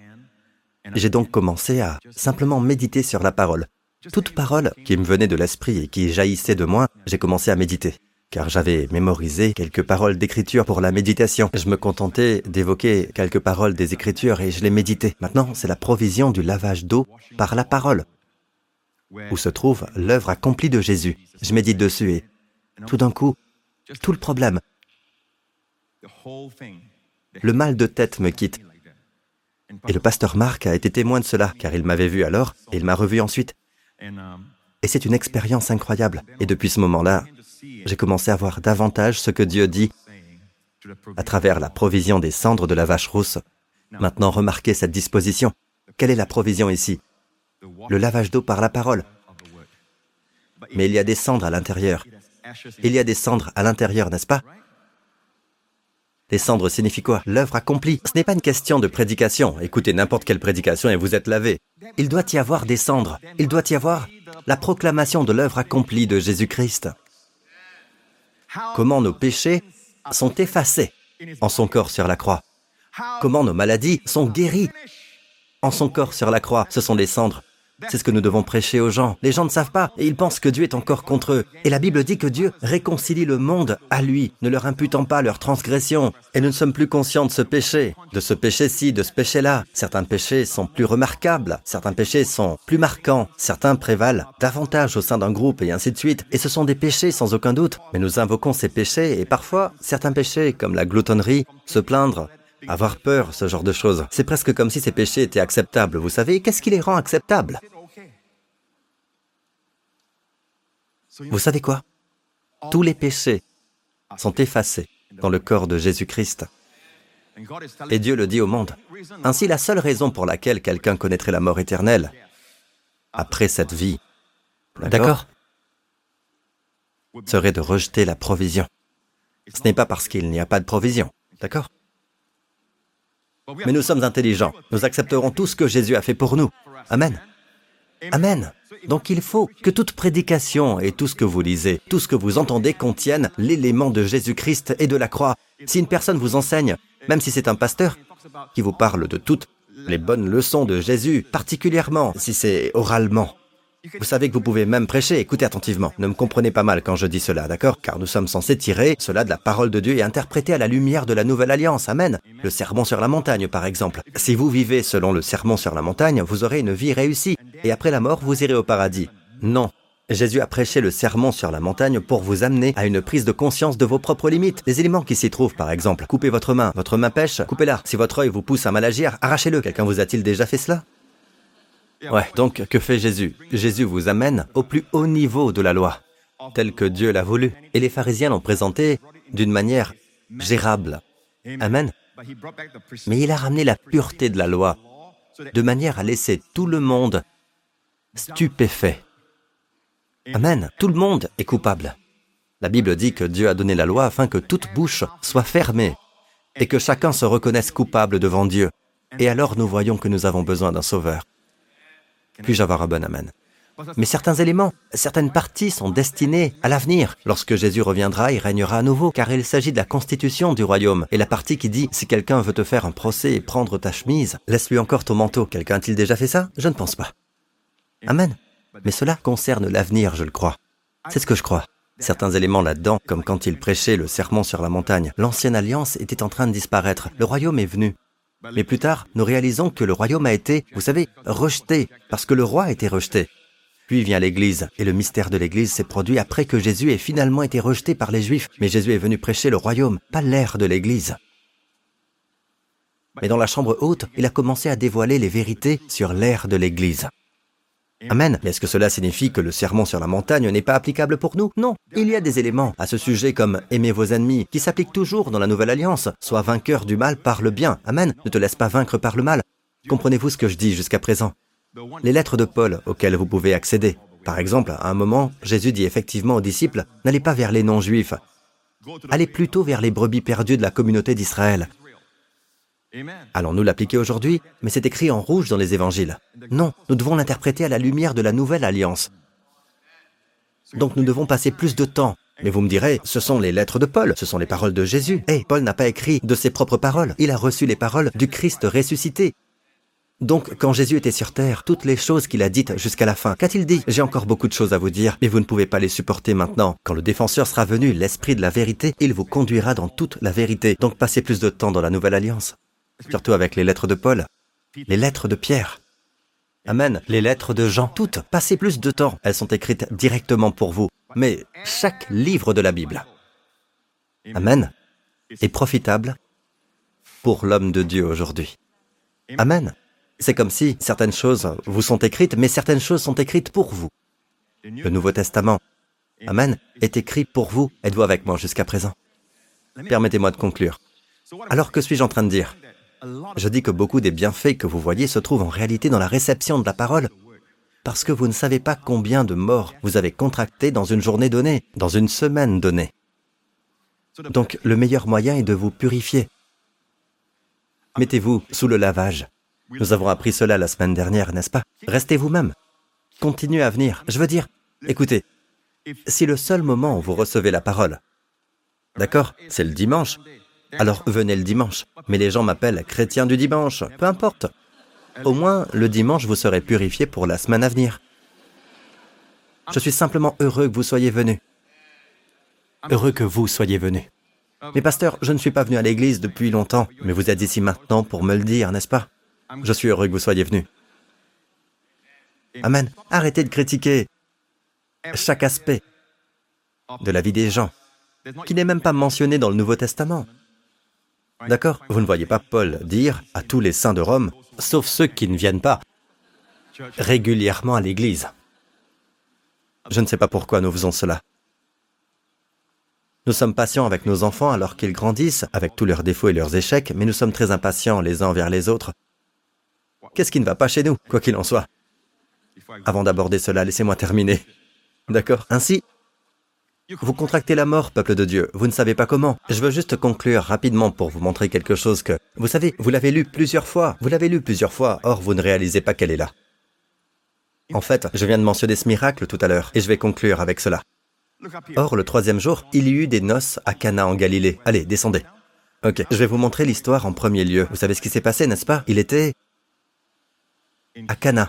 J'ai donc commencé à simplement méditer sur la parole. Toute parole qui me venait de l'esprit et qui jaillissait de moi, j'ai commencé à méditer. Car j'avais mémorisé quelques paroles d'écriture pour la méditation. Je me contentais d'évoquer quelques paroles des écritures et je les méditais. Maintenant, c'est la provision du lavage d'eau par la parole, où se trouve l'œuvre accomplie de Jésus. Je médite dessus et tout d'un coup, tout le problème, le mal de tête me quitte. Et le pasteur Marc a été témoin de cela, car il m'avait vu alors et il m'a revu ensuite. Et c'est une expérience incroyable. Et depuis ce moment-là, j'ai commencé à voir davantage ce que Dieu dit à travers la provision des cendres de la vache rousse. Maintenant, remarquez cette disposition. Quelle est la provision ici? Le lavage d'eau par la parole. Mais il y a des cendres à l'intérieur. Il y a des cendres à l'intérieur, n'est-ce pas? Les cendres signifient quoi? L'œuvre accomplie. Ce n'est pas une question de prédication. Écoutez n'importe quelle prédication et vous êtes lavé. Il doit y avoir des cendres. Il doit y avoir la proclamation de l'œuvre accomplie de Jésus-Christ. Comment nos péchés sont effacés en son corps sur la croix? Comment nos maladies sont guéries en son corps sur la croix? Ce sont les cendres. C'est ce que nous devons prêcher aux gens. Les gens ne savent pas et ils pensent que Dieu est encore contre eux. Et la Bible dit que Dieu réconcilie le monde à lui, ne leur imputant pas leurs transgressions. Et nous ne sommes plus conscients de ce péché, de ce péché-ci, de ce péché-là. Certains péchés sont plus remarquables, certains péchés sont plus marquants, certains prévalent davantage au sein d'un groupe et ainsi de suite. Et ce sont des péchés sans aucun doute. Mais nous invoquons ces péchés et parfois certains péchés comme la gloutonnerie, se plaindre, avoir peur, ce genre de choses. C'est presque comme si ces péchés étaient acceptables. Vous savez, qu'est-ce qui les rend acceptables? Vous savez quoi? Tous les péchés sont effacés dans le corps de Jésus-Christ. Et Dieu le dit au monde. Ainsi, la seule raison pour laquelle quelqu'un connaîtrait la mort éternelle, après cette vie, d'accord, serait de rejeter la provision. Ce n'est pas parce qu'il n'y a pas de provision, d'accord? Mais nous sommes intelligents. Nous accepterons tout ce que Jésus a fait pour nous. Amen. Amen. Donc il faut que toute prédication et tout ce que vous lisez, tout ce que vous entendez contienne l'élément de Jésus-Christ et de la croix. Si une personne vous enseigne, même si c'est un pasteur, qui vous parle de toutes les bonnes leçons de Jésus, particulièrement si c'est oralement, vous savez que vous pouvez même prêcher, écoutez attentivement. Ne me comprenez pas mal quand je dis cela, d'accord? Car nous sommes censés tirer cela de la parole de Dieu et interpréter à la lumière de la nouvelle alliance. Amen. Le sermon sur la montagne, par exemple. Si vous vivez selon le sermon sur la montagne, vous aurez une vie réussie. Et après la mort, vous irez au paradis. Non. Jésus a prêché le sermon sur la montagne pour vous amener à une prise de conscience de vos propres limites. Les éléments qui s'y trouvent, par exemple. Coupez votre main. Votre main pêche, coupez-la. Si votre œil vous pousse à mal agir, arrachez-le. Quelqu'un vous a-t-il déjà fait cela? Ouais, donc que fait Jésus? Jésus vous amène au plus haut niveau de la loi, tel que Dieu l'a voulu. Et les pharisiens l'ont présenté d'une manière gérable. Amen. Mais il a ramené la pureté de la loi, de manière à laisser tout le monde stupéfait. Amen. Tout le monde est coupable. La Bible dit que Dieu a donné la loi afin que toute bouche soit fermée et que chacun se reconnaisse coupable devant Dieu. Et alors nous voyons que nous avons besoin d'un sauveur. Puis-je avoir un bon amen? Mais certains éléments, certaines parties sont destinées à l'avenir, lorsque Jésus reviendra et régnera à nouveau, car il s'agit de la constitution du royaume. Et la partie qui dit, si quelqu'un veut te faire un procès et prendre ta chemise, laisse-lui encore ton manteau. Quelqu'un a-t-il déjà fait ça? Je ne pense pas. Amen. Mais cela concerne l'avenir, je le crois. C'est ce que je crois. Certains éléments là-dedans, comme quand il prêchait le sermon sur la montagne, l'ancienne alliance était en train de disparaître, le royaume est venu. Mais plus tard, nous réalisons que le royaume a été, vous savez, rejeté, parce que le roi a été rejeté. Puis vient l'Église, et le mystère de l'Église s'est produit après que Jésus ait finalement été rejeté par les Juifs, mais Jésus est venu prêcher le royaume, pas l'ère de l'Église. Mais dans la chambre haute, il a commencé à dévoiler les vérités sur l'ère de l'Église. Amen. Mais est-ce que cela signifie que le sermon sur la montagne n'est pas applicable pour nous? Non. Il y a des éléments à ce sujet comme aimer vos ennemis qui s'appliquent toujours dans la nouvelle alliance. Sois vainqueur du mal par le bien. Amen. Ne te laisse pas vaincre par le mal. Comprenez-vous ce que je dis jusqu'à présent? Les lettres de Paul auxquelles vous pouvez accéder. Par exemple, à un moment, Jésus dit effectivement aux disciples, n'allez pas vers les non-juifs, allez plutôt vers les brebis perdues de la communauté d'Israël. Allons-nous l'appliquer aujourd'hui Mais c'est écrit en rouge dans les évangiles. Non, nous devons l'interpréter à la lumière de la nouvelle alliance. Donc nous devons passer plus de temps. Mais vous me direz, ce sont les lettres de Paul, ce sont les paroles de Jésus. Eh, Paul n'a pas écrit de ses propres paroles, il a reçu les paroles du Christ ressuscité. Donc, quand Jésus était sur terre, toutes les choses qu'il a dites jusqu'à la fin, qu'a-t-il dit? J'ai encore beaucoup de choses à vous dire, mais vous ne pouvez pas les supporter maintenant. Quand le défenseur sera venu, l'Esprit de la vérité, il vous conduira dans toute la vérité. Donc, passez plus de temps dans la Nouvelle Alliance. Surtout avec les lettres de Paul, les lettres de Pierre. Amen. Les lettres de Jean, toutes, passez plus de temps. Elles sont écrites directement pour vous. Mais chaque livre de la Bible, Amen, est profitable pour l'homme de Dieu aujourd'hui. Amen. C'est comme si certaines choses vous sont écrites, mais certaines choses sont écrites pour vous. Le Nouveau Testament, Amen, est écrit pour vous. Êtes-vous avec moi jusqu'à présent? Permettez-moi de conclure. Alors que suis-je en train de dire? Je dis que beaucoup des bienfaits que vous voyez se trouvent en réalité dans la réception de la parole, parce que vous ne savez pas combien de morts vous avez contractés dans une journée donnée, dans une semaine donnée. Donc le meilleur moyen est de vous purifier. Mettez-vous sous le lavage. Nous avons appris cela la semaine dernière, n'est-ce pas? Restez vous-même. Continuez à venir. Je veux dire, écoutez, si le seul moment où vous recevez la parole, d'accord, c'est le dimanche, alors venez le dimanche. Mais les gens m'appellent chrétien du dimanche, peu importe. Au moins, le dimanche, vous serez purifié pour la semaine à venir. Je suis simplement heureux que vous soyez venu. Heureux que vous soyez venu. Mais pasteur, je ne suis pas venu à l'église depuis longtemps, mais vous êtes ici maintenant pour me le dire, n'est-ce pas? Je suis heureux que vous soyez venu. Amen. Arrêtez de critiquer chaque aspect de la vie des gens, qui n'est même pas mentionné dans le Nouveau Testament. D'accord Vous ne voyez pas Paul dire à tous les saints de Rome, sauf ceux qui ne viennent pas régulièrement à l'Église. Je ne sais pas pourquoi nous faisons cela. Nous sommes patients avec nos enfants alors qu'ils grandissent, avec tous leurs défauts et leurs échecs, mais nous sommes très impatients les uns envers les autres Qu'est-ce qui ne va pas chez nous, quoi qu'il en soit? Avant d'aborder cela, laissez-moi terminer. D'accord? Ainsi, vous contractez la mort, peuple de Dieu. Vous ne savez pas comment. Je veux juste conclure rapidement pour vous montrer quelque chose que, vous savez, vous l'avez lu plusieurs fois. Vous l'avez lu plusieurs fois, or vous ne réalisez pas qu'elle est là. En fait, je viens de mentionner ce miracle tout à l'heure, et je vais conclure avec cela. Or, le troisième jour, il y eut des noces à Cana en Galilée. Allez, descendez. Ok, je vais vous montrer l'histoire en premier lieu. Vous savez ce qui s'est passé, n'est-ce pas? Il était à Cana.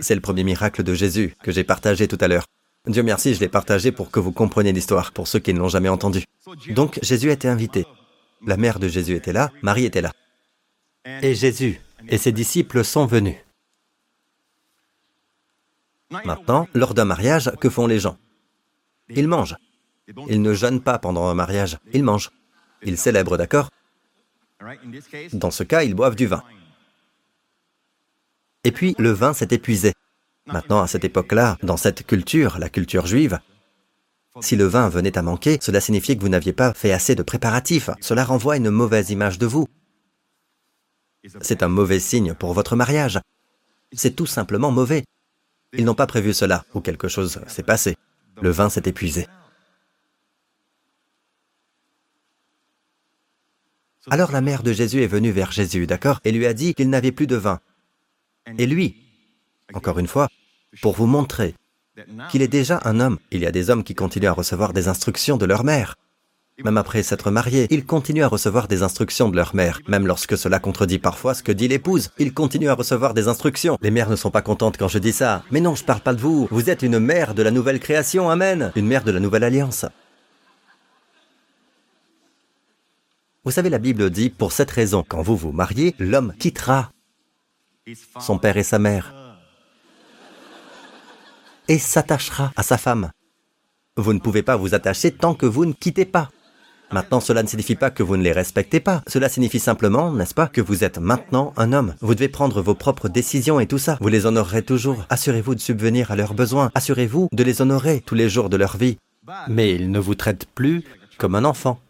C'est le premier miracle de Jésus que j'ai partagé tout à l'heure. Dieu merci, je l'ai partagé pour que vous compreniez l'histoire, pour ceux qui ne l'ont jamais entendu. Donc Jésus a été invité. La mère de Jésus était là, Marie était là. Et Jésus et ses disciples sont venus. Maintenant, lors d'un mariage, que font les gens? Ils mangent. Ils ne jeûnent pas pendant un mariage, ils mangent. Ils célèbrent, d'accord? Dans ce cas, ils boivent du vin. Et puis le vin s'est épuisé. Maintenant, à cette époque-là, dans cette culture, la culture juive, si le vin venait à manquer, cela signifiait que vous n'aviez pas fait assez de préparatifs. Cela renvoie une mauvaise image de vous. C'est un mauvais signe pour votre mariage. C'est tout simplement mauvais. Ils n'ont pas prévu cela, ou quelque chose s'est passé. Le vin s'est épuisé. Alors la mère de Jésus est venue vers Jésus, d'accord, et lui a dit qu'il n'avait plus de vin. Et lui, encore une fois, pour vous montrer qu'il est déjà un homme. Il y a des hommes qui continuent à recevoir des instructions de leur mère. Même après s'être mariés, ils continuent à recevoir des instructions de leur mère. Même lorsque cela contredit parfois ce que dit l'épouse, ils continuent à recevoir des instructions. Les mères ne sont pas contentes quand je dis ça. Mais non, je parle pas de vous. Vous êtes une mère de la nouvelle création, Amen. Une mère de la nouvelle alliance. Vous savez, la Bible dit, pour cette raison, quand vous vous mariez, l'homme quittera son père et sa mère et s'attachera à sa femme. Vous ne pouvez pas vous attacher tant que vous ne quittez pas. Maintenant, cela ne signifie pas que vous ne les respectez pas. Cela signifie simplement, n'est-ce pas, que vous êtes maintenant un homme. Vous devez prendre vos propres décisions et tout ça. Vous les honorerez toujours. Assurez-vous de subvenir à leurs besoins. Assurez-vous de les honorer tous les jours de leur vie. Mais ils ne vous traitent plus comme un enfant.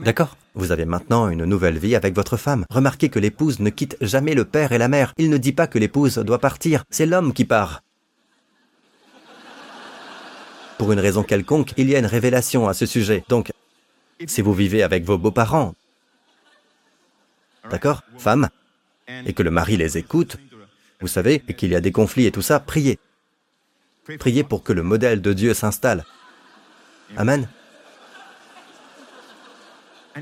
D'accord? Vous avez maintenant une nouvelle vie avec votre femme. Remarquez que l'épouse ne quitte jamais le père et la mère. Il ne dit pas que l'épouse doit partir. C'est l'homme qui part. Pour une raison quelconque, il y a une révélation à ce sujet. Donc, si vous vivez avec vos beaux-parents, d'accord, femme, et que le mari les écoute, vous savez, et qu'il y a des conflits et tout ça, priez. Priez pour que le modèle de Dieu s'installe. Amen.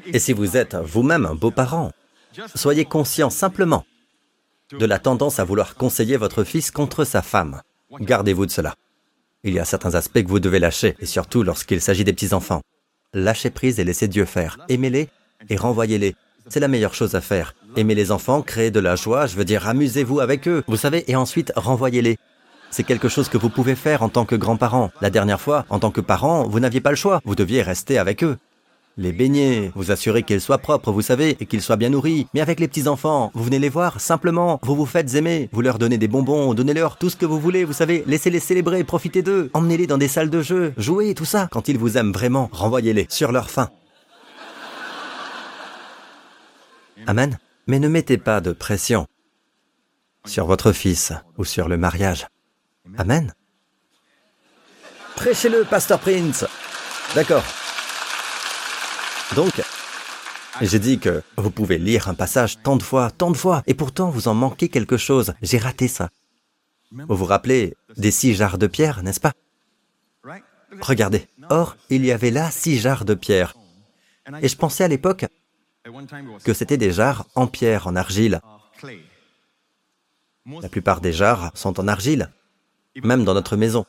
Et si vous êtes vous-même un beau-parent, soyez conscient simplement de la tendance à vouloir conseiller votre fils contre sa femme. Gardez-vous de cela. Il y a certains aspects que vous devez lâcher, et surtout lorsqu'il s'agit des petits-enfants. Lâchez prise et laissez Dieu faire. Aimez-les et renvoyez-les. C'est la meilleure chose à faire. Aimez les enfants, créez de la joie, je veux dire, amusez-vous avec eux, vous savez, et ensuite renvoyez-les. C'est quelque chose que vous pouvez faire en tant que grand-parent. La dernière fois, en tant que parent, vous n'aviez pas le choix, vous deviez rester avec eux les baigner, vous assurer qu'ils soient propres, vous savez, et qu'ils soient bien nourris. Mais avec les petits-enfants, vous venez les voir, simplement, vous vous faites aimer, vous leur donnez des bonbons, donnez-leur tout ce que vous voulez, vous savez, laissez-les célébrer, profitez d'eux, emmenez-les dans des salles de jeu, jouez, tout ça. Quand ils vous aiment vraiment, renvoyez-les sur leur faim. Amen. Mais ne mettez pas de pression sur votre fils ou sur le mariage. Amen. Prêchez-le, Pasteur Prince. D'accord. Donc, j'ai dit que vous pouvez lire un passage tant de fois, tant de fois, et pourtant vous en manquez quelque chose. J'ai raté ça. Vous vous rappelez des six jarres de pierre, n'est-ce pas? Regardez. Or, il y avait là six jarres de pierre. Et je pensais à l'époque que c'était des jarres en pierre, en argile. La plupart des jarres sont en argile, même dans notre maison.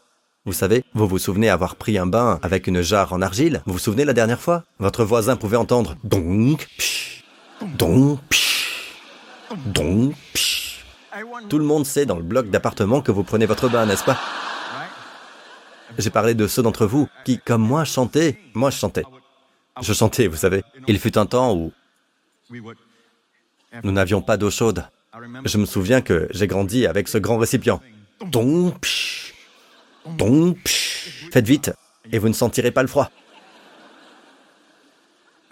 Vous savez, vous vous souvenez avoir pris un bain avec une jarre en argile? Vous vous souvenez la dernière fois? Votre voisin pouvait entendre donc, psh, donc, psh, donc, psh. Tout le monde sait dans le bloc d'appartement que vous prenez votre bain, n'est-ce pas? J'ai parlé de ceux d'entre vous qui, comme moi, chantaient. Moi, je chantais. Je chantais, vous savez. Il fut un temps où nous n'avions pas d'eau chaude. Je me souviens que j'ai grandi avec ce grand récipient. Donc, psh, donc, faites vite, et vous ne sentirez pas le froid.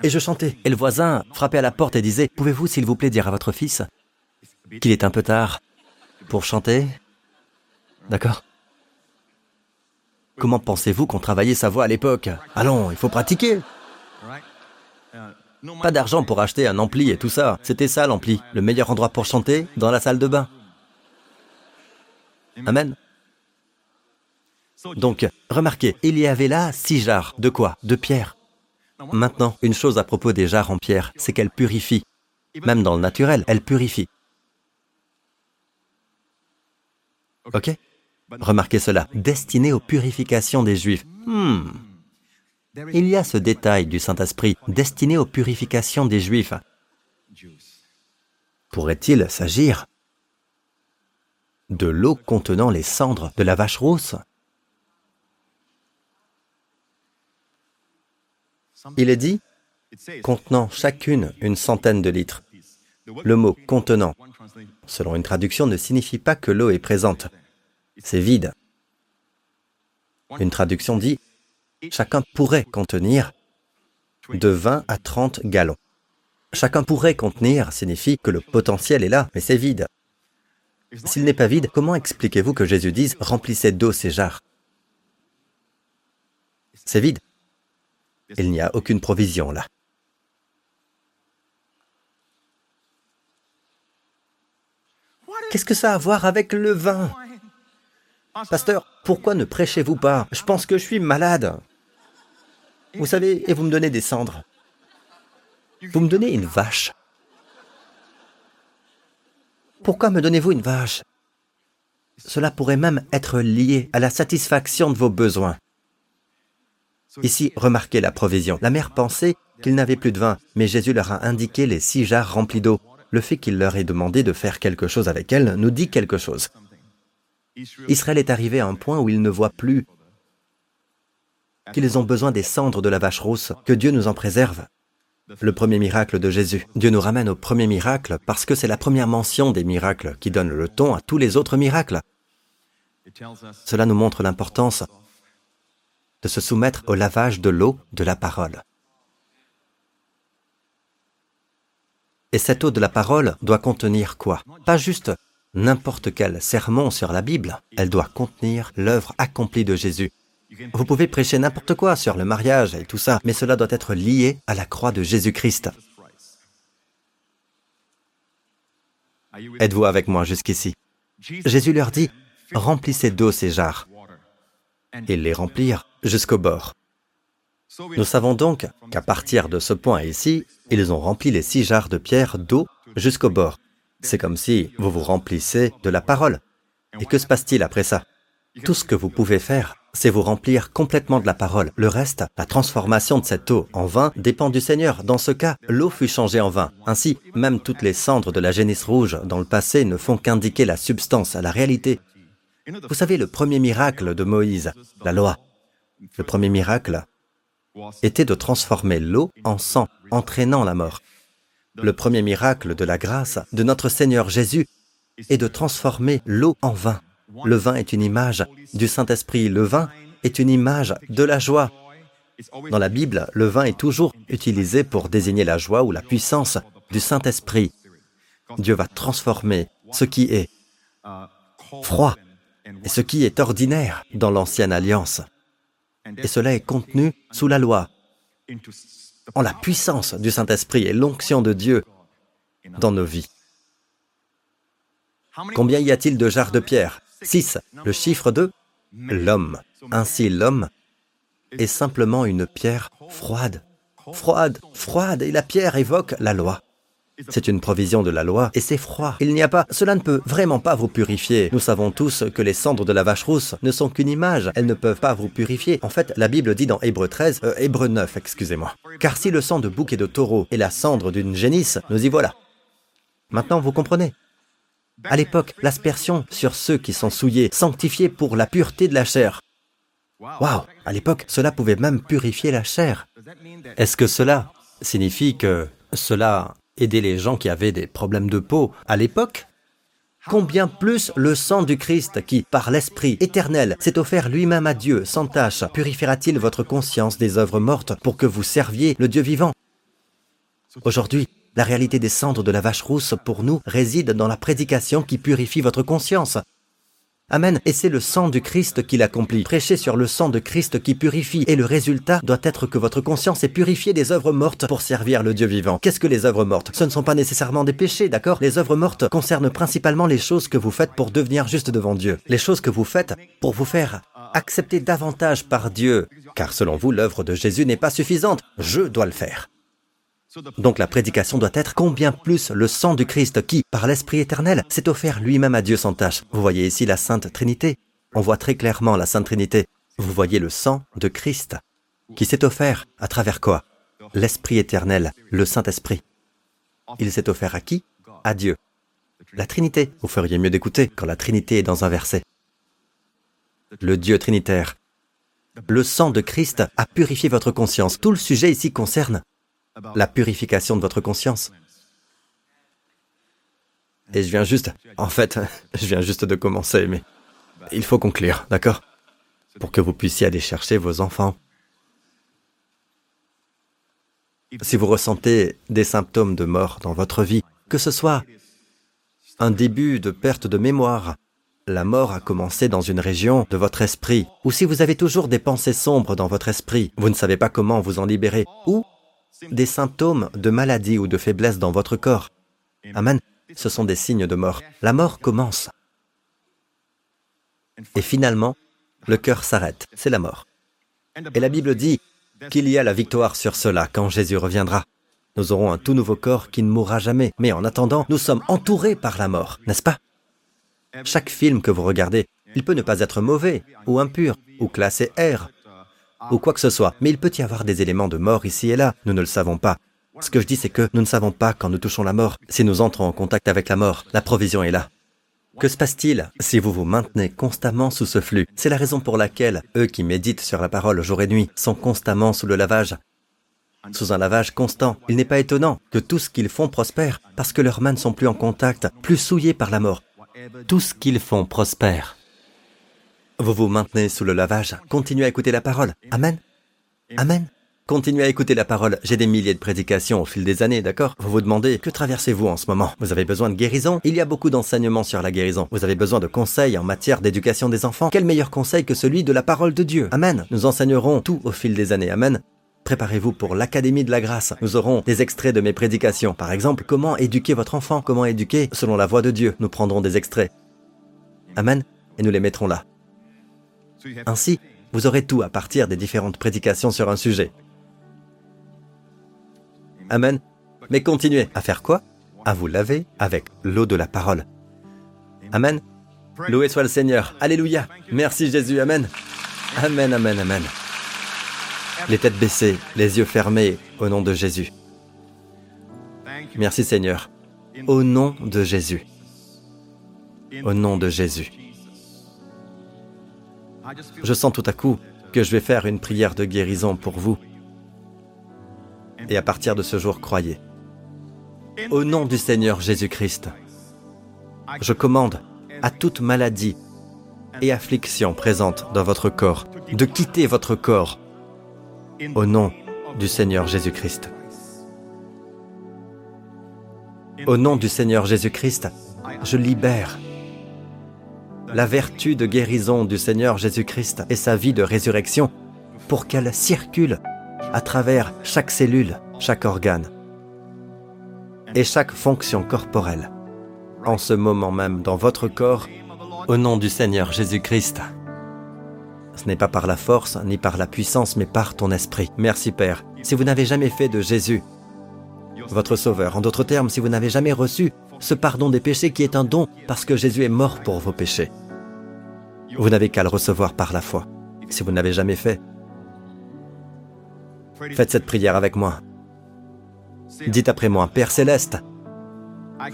Et je chantais, et le voisin frappait à la porte et disait, Pouvez-vous, s'il vous plaît, dire à votre fils qu'il est un peu tard pour chanter? D'accord? Comment pensez-vous qu'on travaillait sa voix à l'époque? Allons, il faut pratiquer. Pas d'argent pour acheter un ampli et tout ça. C'était ça l'ampli, le meilleur endroit pour chanter, dans la salle de bain. Amen. Donc, remarquez, il y avait là six jarres. De quoi? De pierre. Maintenant, une chose à propos des jarres en pierre, c'est qu'elles purifient. Même dans le naturel, elles purifient. Ok? Remarquez cela, destiné aux purifications des Juifs. Hmm. Il y a ce détail du Saint-Esprit, destiné aux purifications des Juifs. Pourrait-il s'agir de l'eau contenant les cendres de la vache rousse? Il est dit contenant chacune une centaine de litres. Le mot contenant, selon une traduction, ne signifie pas que l'eau est présente. C'est vide. Une traduction dit chacun pourrait contenir de 20 à 30 gallons. Chacun pourrait contenir signifie que le potentiel est là, mais c'est vide. S'il n'est pas vide, comment expliquez-vous que Jésus dise remplissez d'eau ces jarres? C'est vide. Il n'y a aucune provision là. Qu'est-ce que ça a à voir avec le vin? Pasteur, pourquoi ne prêchez-vous pas? Je pense que je suis malade. Vous savez, et vous me donnez des cendres. Vous me donnez une vache. Pourquoi me donnez-vous une vache? Cela pourrait même être lié à la satisfaction de vos besoins. Ici, remarquez la provision. La mère pensait qu'il n'avait plus de vin, mais Jésus leur a indiqué les six jarres remplis d'eau. Le fait qu'il leur ait demandé de faire quelque chose avec elle nous dit quelque chose. Israël est arrivé à un point où il ne voit plus qu'ils ont besoin des cendres de la vache rousse, que Dieu nous en préserve. Le premier miracle de Jésus. Dieu nous ramène au premier miracle parce que c'est la première mention des miracles qui donne le ton à tous les autres miracles. Cela nous montre l'importance de se soumettre au lavage de l'eau de la parole. Et cette eau de la parole doit contenir quoi? Pas juste n'importe quel sermon sur la Bible, elle doit contenir l'œuvre accomplie de Jésus. Vous pouvez prêcher n'importe quoi sur le mariage et tout ça, mais cela doit être lié à la croix de Jésus-Christ. Êtes-vous avec moi jusqu'ici? Jésus leur dit, remplissez d'eau ces jarres. Ils les remplirent jusqu'au bord. Nous savons donc qu'à partir de ce point ici, ils ont rempli les six jarres de pierre d'eau jusqu'au bord. C'est comme si vous vous remplissez de la parole. Et que se passe-t-il après ça? Tout ce que vous pouvez faire, c'est vous remplir complètement de la parole. Le reste, la transformation de cette eau en vin dépend du Seigneur. Dans ce cas, l'eau fut changée en vin. Ainsi, même toutes les cendres de la génisse rouge dans le passé ne font qu'indiquer la substance, la réalité. Vous savez, le premier miracle de Moïse, la loi, le premier miracle était de transformer l'eau en sang, entraînant la mort. Le premier miracle de la grâce de notre Seigneur Jésus est de transformer l'eau en vin. Le vin est une image du Saint-Esprit. Le vin est une image de la joie. Dans la Bible, le vin est toujours utilisé pour désigner la joie ou la puissance du Saint-Esprit. Dieu va transformer ce qui est froid et ce qui est ordinaire dans l'ancienne alliance. Et cela est contenu sous la loi, en la puissance du Saint-Esprit et l'onction de Dieu dans nos vies. Combien y a-t-il de jarres de pierre? 6. Le chiffre de l'homme. Ainsi l'homme est simplement une pierre froide. Froide, froide, et la pierre évoque la loi. C'est une provision de la loi et c'est froid. Il n'y a pas, cela ne peut vraiment pas vous purifier. Nous savons tous que les cendres de la vache rousse ne sont qu'une image, elles ne peuvent pas vous purifier. En fait, la Bible dit dans Hébreu 13, euh, Hébreu 9, excusez-moi. Car si le sang de bouc et de taureau est la cendre d'une génisse, nous y voilà. Maintenant, vous comprenez? À l'époque, l'aspersion sur ceux qui sont souillés, sanctifiés pour la pureté de la chair. Waouh À l'époque, cela pouvait même purifier la chair. Est-ce que cela signifie que cela aider les gens qui avaient des problèmes de peau à l'époque Combien plus le sang du Christ qui, par l'Esprit éternel, s'est offert lui-même à Dieu sans tâche, purifiera-t-il votre conscience des œuvres mortes pour que vous serviez le Dieu vivant? Aujourd'hui, la réalité des cendres de la vache rousse pour nous réside dans la prédication qui purifie votre conscience. Amen. Et c'est le sang du Christ qui l'accomplit. Prêchez sur le sang de Christ qui purifie. Et le résultat doit être que votre conscience est purifiée des œuvres mortes pour servir le Dieu vivant. Qu'est-ce que les œuvres mortes? Ce ne sont pas nécessairement des péchés, d'accord? Les œuvres mortes concernent principalement les choses que vous faites pour devenir juste devant Dieu. Les choses que vous faites pour vous faire accepter davantage par Dieu. Car selon vous, l'œuvre de Jésus n'est pas suffisante. Je dois le faire. Donc la prédication doit être combien plus le sang du Christ qui, par l'Esprit éternel, s'est offert lui-même à Dieu sans tâche. Vous voyez ici la Sainte Trinité. On voit très clairement la Sainte Trinité. Vous voyez le sang de Christ qui s'est offert à travers quoi? L'Esprit éternel, le Saint-Esprit. Il s'est offert à qui? À Dieu. La Trinité. Vous feriez mieux d'écouter quand la Trinité est dans un verset. Le Dieu trinitaire. Le sang de Christ a purifié votre conscience. Tout le sujet ici concerne la purification de votre conscience. Et je viens juste, en fait, je viens juste de commencer, mais il faut conclure, d'accord? Pour que vous puissiez aller chercher vos enfants. Si vous ressentez des symptômes de mort dans votre vie, que ce soit un début de perte de mémoire, la mort a commencé dans une région de votre esprit, ou si vous avez toujours des pensées sombres dans votre esprit, vous ne savez pas comment vous en libérer, ou des symptômes de maladie ou de faiblesse dans votre corps. Amen. Ce sont des signes de mort. La mort commence. Et finalement, le cœur s'arrête, c'est la mort. Et la Bible dit qu'il y a la victoire sur cela quand Jésus reviendra. Nous aurons un tout nouveau corps qui ne mourra jamais, mais en attendant, nous sommes entourés par la mort, n'est-ce pas? Chaque film que vous regardez, il peut ne pas être mauvais, ou impur, ou classé R, ou quoi que ce soit, mais il peut y avoir des éléments de mort ici et là, nous ne le savons pas. Ce que je dis, c'est que nous ne savons pas quand nous touchons la mort. Si nous entrons en contact avec la mort, la provision est là. Que se passe-t-il si vous vous maintenez constamment sous ce flux? C'est la raison pour laquelle eux qui méditent sur la parole jour et nuit sont constamment sous le lavage. Sous un lavage constant, il n'est pas étonnant que tout ce qu'ils font prospère, parce que leurs mains ne sont plus en contact, plus souillées par la mort. Tout ce qu'ils font prospère. Vous vous maintenez sous le lavage, continuez à écouter la parole. Amen. Amen. Continuez à écouter la parole. J'ai des milliers de prédications au fil des années, d'accord? Vous vous demandez, que traversez-vous en ce moment? Vous avez besoin de guérison? Il y a beaucoup d'enseignements sur la guérison. Vous avez besoin de conseils en matière d'éducation des enfants Quel meilleur conseil que celui de la parole de Dieu? Amen. Nous enseignerons tout au fil des années. Amen. Préparez-vous pour l'Académie de la grâce. Nous aurons des extraits de mes prédications. Par exemple, comment éduquer votre enfant? Comment éduquer selon la voie de Dieu? Nous prendrons des extraits. Amen. Et nous les mettrons là. Ainsi, vous aurez tout à partir des différentes prédications sur un sujet. Amen. Mais continuez à faire quoi? À vous laver avec l'eau de la parole. Amen. Loué soit le Seigneur. Alléluia. Merci Jésus. Amen. Amen, amen, amen. Les têtes baissées, les yeux fermés, au nom de Jésus. Merci Seigneur. Au nom de Jésus. Au nom de Jésus. Je sens tout à coup que je vais faire une prière de guérison pour vous et à partir de ce jour, croyez. Au nom du Seigneur Jésus-Christ, je commande à toute maladie et affliction présente dans votre corps de quitter votre corps au nom du Seigneur Jésus-Christ. Au nom du Seigneur Jésus-Christ, je libère la vertu de guérison du Seigneur Jésus-Christ et sa vie de résurrection pour qu'elle circule à travers chaque cellule, chaque organe et chaque fonction corporelle, en ce moment même dans votre corps, au nom du Seigneur Jésus-Christ. Ce n'est pas par la force ni par la puissance, mais par ton esprit. Merci Père. Si vous n'avez jamais fait de Jésus votre Sauveur, en d'autres termes, si vous n'avez jamais reçu ce pardon des péchés qui est un don parce que Jésus est mort pour vos péchés, vous n'avez qu'à le recevoir par la foi. Si vous n'avez jamais fait, Faites cette prière avec moi. Dites après moi, Père céleste,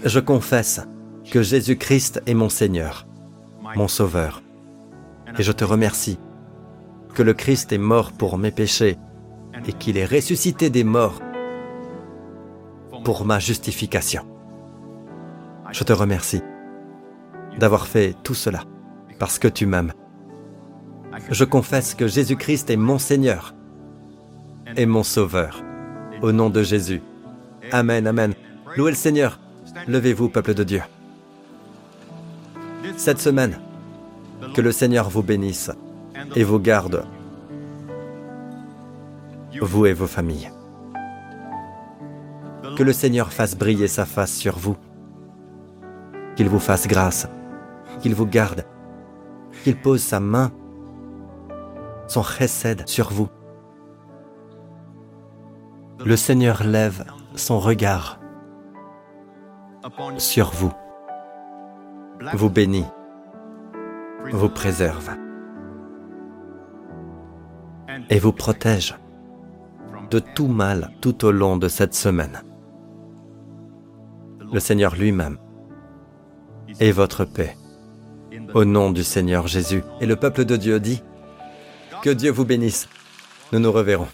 je confesse que Jésus-Christ est mon Seigneur, mon Sauveur. Et je te remercie que le Christ est mort pour mes péchés et qu'il est ressuscité des morts pour ma justification. Je te remercie d'avoir fait tout cela parce que tu m'aimes. Je confesse que Jésus-Christ est mon Seigneur et mon Sauveur. Au nom de Jésus. Amen, Amen. Louez le Seigneur. Levez-vous, peuple de Dieu. Cette semaine, que le Seigneur vous bénisse et vous garde, vous et vos familles. Que le Seigneur fasse briller sa face sur vous, qu'il vous fasse grâce, qu'il vous garde, qu'il pose sa main, son chesed sur vous le Seigneur lève son regard sur vous, vous bénit, vous préserve et vous protège de tout mal tout au long de cette semaine. Le Seigneur lui-même est votre paix. Au nom du Seigneur Jésus. Et le peuple de Dieu dit, que Dieu vous bénisse. Nous nous reverrons.